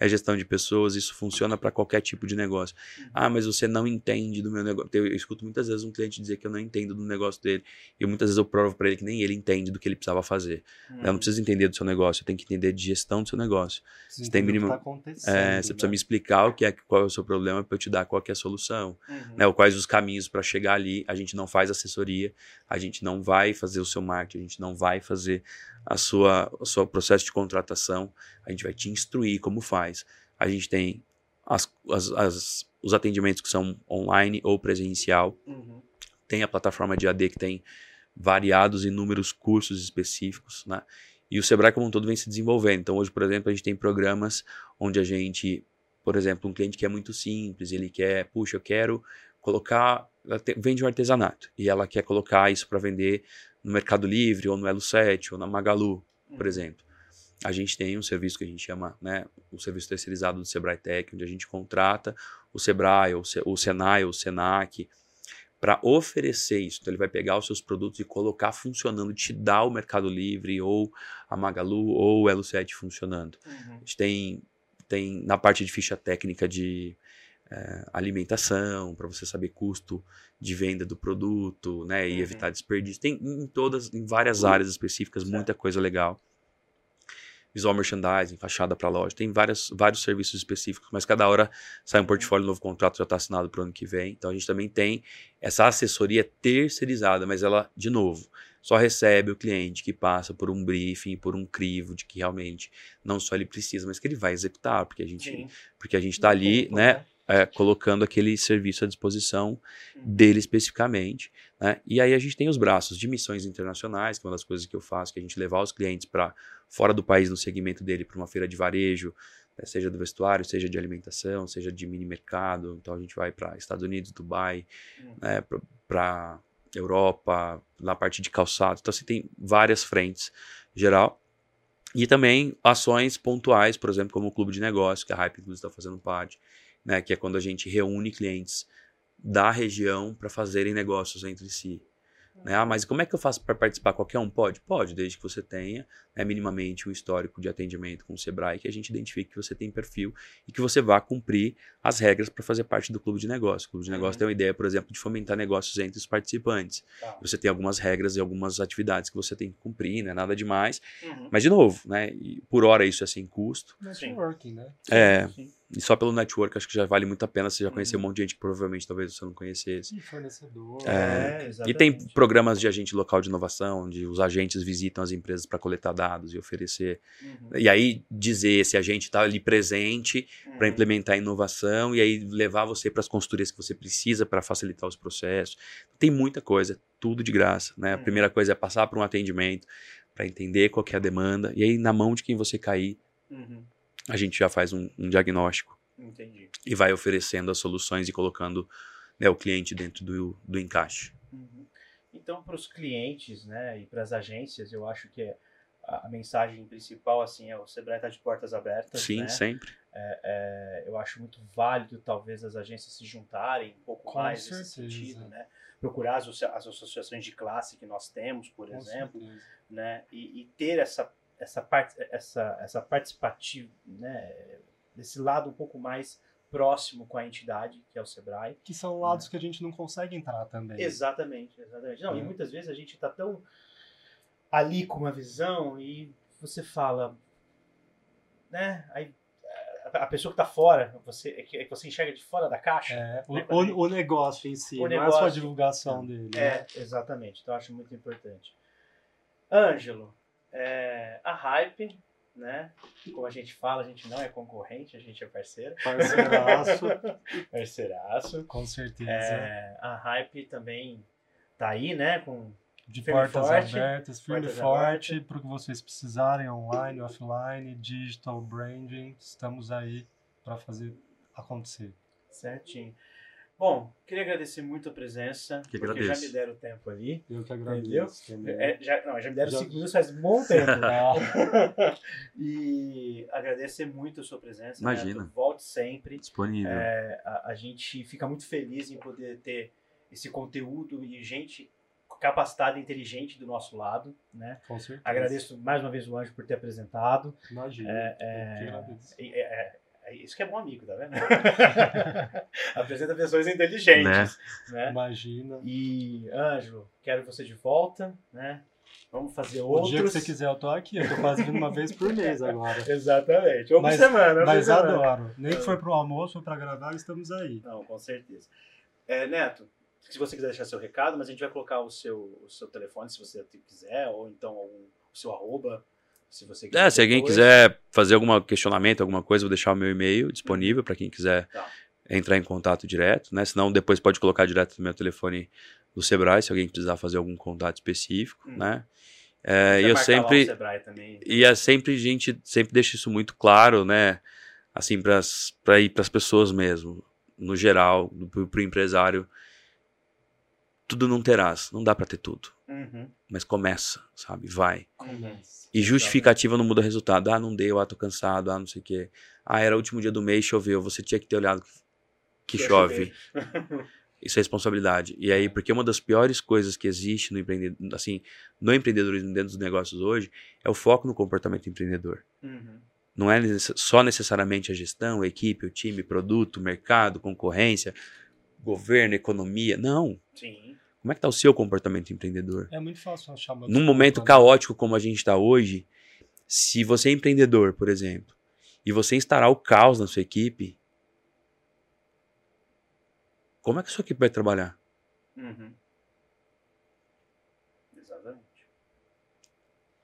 é gestão de pessoas, isso funciona para qualquer tipo de negócio. Ah, mas você não entende do meu negócio. Eu, escuto muitas vezes um cliente dizer que eu não entendo do negócio dele, e muitas vezes eu provo para ele que nem ele entende do que ele precisava fazer. Uhum. Eu não preciso entender do seu negócio, eu tenho que entender de gestão do seu negócio. Precisa tem entender o que mínimo- tá É, você precisa né? me explicar o que é, qual é o seu problema para eu te dar qual é a solução Uhum. né, ou quais os caminhos para chegar ali. A gente não faz assessoria, a gente não vai fazer o seu marketing, a gente não vai fazer a sua, o seu processo de contratação, a gente vai te instruir como faz. A gente tem as, as- as- os atendimentos que são online ou presencial, Uhum. tem a plataforma de AD que tem variados e inúmeros cursos específicos, né? E o Sebrae como um todo vem se desenvolvendo. Então hoje, por exemplo, a gente tem programas onde a gente, por exemplo, um cliente que é muito simples, ele quer, puxa, eu quero colocar, ela te- vende um artesanato e ela quer colocar isso para vender no Mercado Livre ou no Elo 7 ou na Magalu, por Uhum. exemplo. A gente tem um serviço que a gente chama, né, o serviço terceirizado do Sebrae Tech, onde a gente contrata o Sebrae, ou o Senai, ou o Senac, para oferecer isso. Então ele vai pegar os seus produtos e colocar funcionando, te dar o Mercado Livre, ou a Magalu, ou o Elo 7 funcionando. Uhum. A gente tem, tem na parte de ficha técnica de eh, alimentação, para você saber custo de venda do produto, né, e Uhum. evitar desperdício. Tem em todas, em várias áreas específicas, Certo. muita coisa legal. Visual merchandising, fachada para loja, tem várias, vários serviços específicos, mas cada hora sai um portfólio, um novo contrato já está assinado para o ano que vem. Então a gente também tem essa assessoria terceirizada, mas ela, de novo, só recebe o cliente que passa por um briefing, por um crivo de que realmente não só ele precisa, mas que ele vai executar, porque a gente Sim. porque a gente está ali, Ponto, né, é, colocando aquele serviço à disposição dele especificamente, né? E aí a gente tem os braços de missões internacionais, que é uma das coisas que eu faço, que é a gente levar os clientes para fora do país no segmento dele para uma feira de varejo, né, seja do vestuário, seja de alimentação, seja de mini mercado. Então a gente vai para Estados Unidos, Dubai, Uhum. né, para Europa, na parte de calçado. Então você tem várias frentes geral. E também ações pontuais, por exemplo, como o clube de negócio, que a Hype inclusive está fazendo parte, né, que é quando a gente reúne clientes da região para fazerem negócios entre si. Né? Ah, mas como é que eu faço para participar? Qualquer um pode? Pode, desde que você tenha né, minimamente um histórico de atendimento com o Sebrae, que a gente identifique que você tem perfil e que você vá cumprir as regras para fazer parte do clube de negócio. O clube de negócio Uhum. tem uma ideia, por exemplo, de fomentar negócios entre os participantes. Tá. Você tem algumas regras e algumas atividades que você tem que cumprir, né? nada demais. Uhum. Mas, de novo, né? por hora isso é sem custo. Networking, né? É, Sim. E só pelo network acho que já vale muito a pena você já conhecer Uhum. um monte de gente que provavelmente talvez você não conhecesse. E fornecedor. É, E exatamente. tem programas de agente local de inovação, onde os agentes visitam as empresas para coletar dados e oferecer. Uhum. E aí dizer se a gente está ali presente para Uhum. implementar a inovação e aí levar você para as consultorias que você precisa para facilitar os processos. Tem muita coisa, tudo de graça. Né? A Uhum. primeira coisa é passar por um atendimento para entender qual que é a demanda e aí na mão de quem você cair, Uhum. A gente já faz um, um diagnóstico Entendi. e vai oferecendo as soluções e colocando né, o cliente dentro do, do encaixe. Uhum. Então, para os clientes né, e para as agências, eu acho que a, a mensagem principal assim, é o Sebrae está de portas abertas. Sim, né? sempre. É, eu acho muito válido, talvez, as agências se juntarem um pouco Com mais nesse certeza. sentido. Né? Procurar as, as associações de classe que nós temos, por Com exemplo, certeza. né? e, e ter essa, essa, parte, essa, essa participativa, né? desse lado um pouco mais próximo com a entidade, que é o Sebrae. Que são lados que a gente não consegue entrar também. Exatamente, exatamente. Não, e É. muitas vezes a gente está tão ali com uma visão e você fala, né? Aí a pessoa que está fora, você, é que é que você enxerga de fora da caixa. É, o, Né, o, o negócio em si, O não é só a negócio. divulgação dele. né? É, exatamente. Então eu acho muito importante. Ângelo, é, a hype, né? Como a gente fala, a gente não é concorrente, a gente é parceiro. Parceiraço, [laughs] Parceiraço. com certeza. É, a hype também tá aí, né? Com de firme portas forte, abertas, firme e portas forte, para o que vocês precisarem, online, offline, digital, branding, estamos aí para fazer acontecer. Certinho. Bom, queria agradecer muito a presença, Que porque agradeço. já me deram tempo ali. Eu que agradeço. entendeu? É, já, não, já me deram Já- cinco minutos faz um bom tempo. Ah, [laughs] [laughs] e agradecer muito a sua presença. Imagina. Neto. Volte sempre. Disponível. É, a, a gente fica muito feliz em poder ter esse conteúdo e gente capacitada e inteligente do nosso lado, né? com certeza. Agradeço mais uma vez o Anjo por ter apresentado. Imagina. É, eu que é, agradeço. é, é, isso que é bom amigo, tá vendo? [laughs] Apresenta pessoas inteligentes, né? Imagina. E, Anjo, quero você de volta, né? Vamos fazer O outros. dia que você quiser, eu tô aqui. Eu tô quase vindo uma vez por mês agora. [laughs] Exatamente. Ou por semana. Mas semana. adoro. Nem que foi pro almoço ou pra gravar, estamos aí. Não, com certeza. É, Neto, se você quiser deixar seu recado, mas a gente vai colocar o seu, o seu telefone, se você quiser, ou então algum, o seu arroba, se você quiser. É, se alguém quiser fazer algum questionamento, alguma coisa, vou deixar o meu e-mail disponível para quem quiser Tá. entrar em contato direto, né? Senão depois pode colocar direto no meu telefone do Sebrae, se alguém precisar fazer algum contato específico, Hum. né? É, e eu sempre também. e é sempre a gente sempre deixa isso muito claro, né? Assim para ir para as pessoas mesmo, no geral, para o empresário, tudo não terás, não dá para ter tudo, Uhum. mas começa, sabe? Vai. Começa. E justificativa não muda resultado. Ah, não deu, ah, tô cansado, ah, não sei o quê. Ah, era o último dia do mês, choveu. Você tinha que ter olhado que, que chove. [laughs] Isso é responsabilidade. E aí, porque uma das piores coisas que existe no empreendedor, assim, no empreendedorismo dentro dos negócios hoje, é o foco no comportamento empreendedor. Uhum. Não é só necessariamente a gestão, a equipe, o time, produto, mercado, concorrência, governo, economia. Não. Sim. Como é que tá o seu comportamento empreendedor? É muito fácil achar Num momento caótico como a gente está hoje, se você é empreendedor, por exemplo, e você instalar o caos na sua equipe, como é que a sua equipe vai trabalhar? Uhum. Exatamente.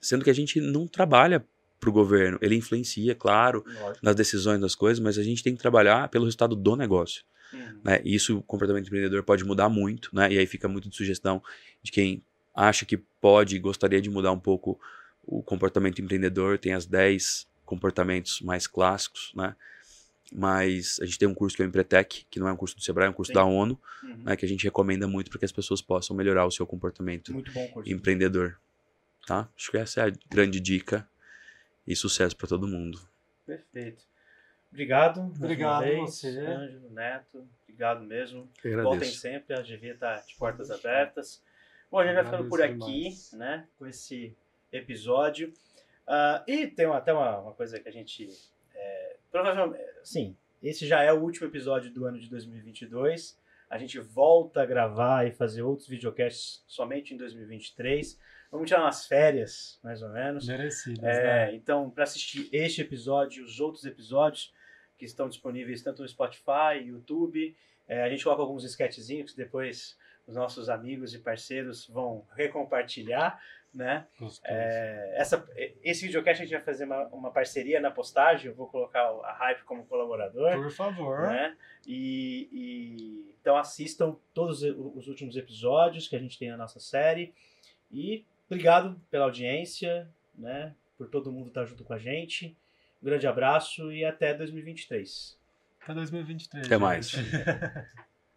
Sendo que a gente não trabalha para o governo, ele influencia, claro, Lógico. nas decisões das coisas, mas a gente tem que trabalhar pelo resultado do negócio. Uhum. né? E isso, o comportamento empreendedor pode mudar muito, né? E aí fica muito de sugestão de quem acha que pode e gostaria de mudar um pouco o comportamento empreendedor, tem as 10 comportamentos mais clássicos, né? Mas a gente tem um curso que é o Empretec, que não é um curso do Sebrae, é um curso Sim. da ONU, Uhum. né? Que a gente recomenda muito para que as pessoas possam melhorar o seu comportamento curso. empreendedor, tá? Acho que essa é a grande dica e sucesso para todo mundo. Perfeito. Obrigado. Obrigado vez, você. Ângelo, Neto. Obrigado mesmo. Voltem sempre, a GV está de portas abertas. Bom, a gente vai ficando por aqui, demais. né, com esse episódio. Ah, e tem até uma, uma coisa que a gente. é, provavelmente. Sim, esse já é o último episódio do ano de 2022. A gente volta a gravar e fazer outros videocasts somente em 2023. Vamos tirar umas férias, mais ou menos. Merecidas, É, né? então, para assistir este episódio e os outros episódios que estão disponíveis tanto no Spotify, YouTube, é, a gente coloca alguns sketchzinhos que depois os nossos amigos e parceiros vão recompartilhar, né? É, essa, esse videocast a gente vai fazer uma, uma parceria na postagem, eu vou colocar a Hype como colaborador. Por favor. Né? E, e- então assistam todos os últimos episódios que a gente tem na nossa série. E obrigado pela audiência, né? Por todo mundo estar junto com a gente. Um grande abraço e até 2023. Até 2023. Até mais. [laughs]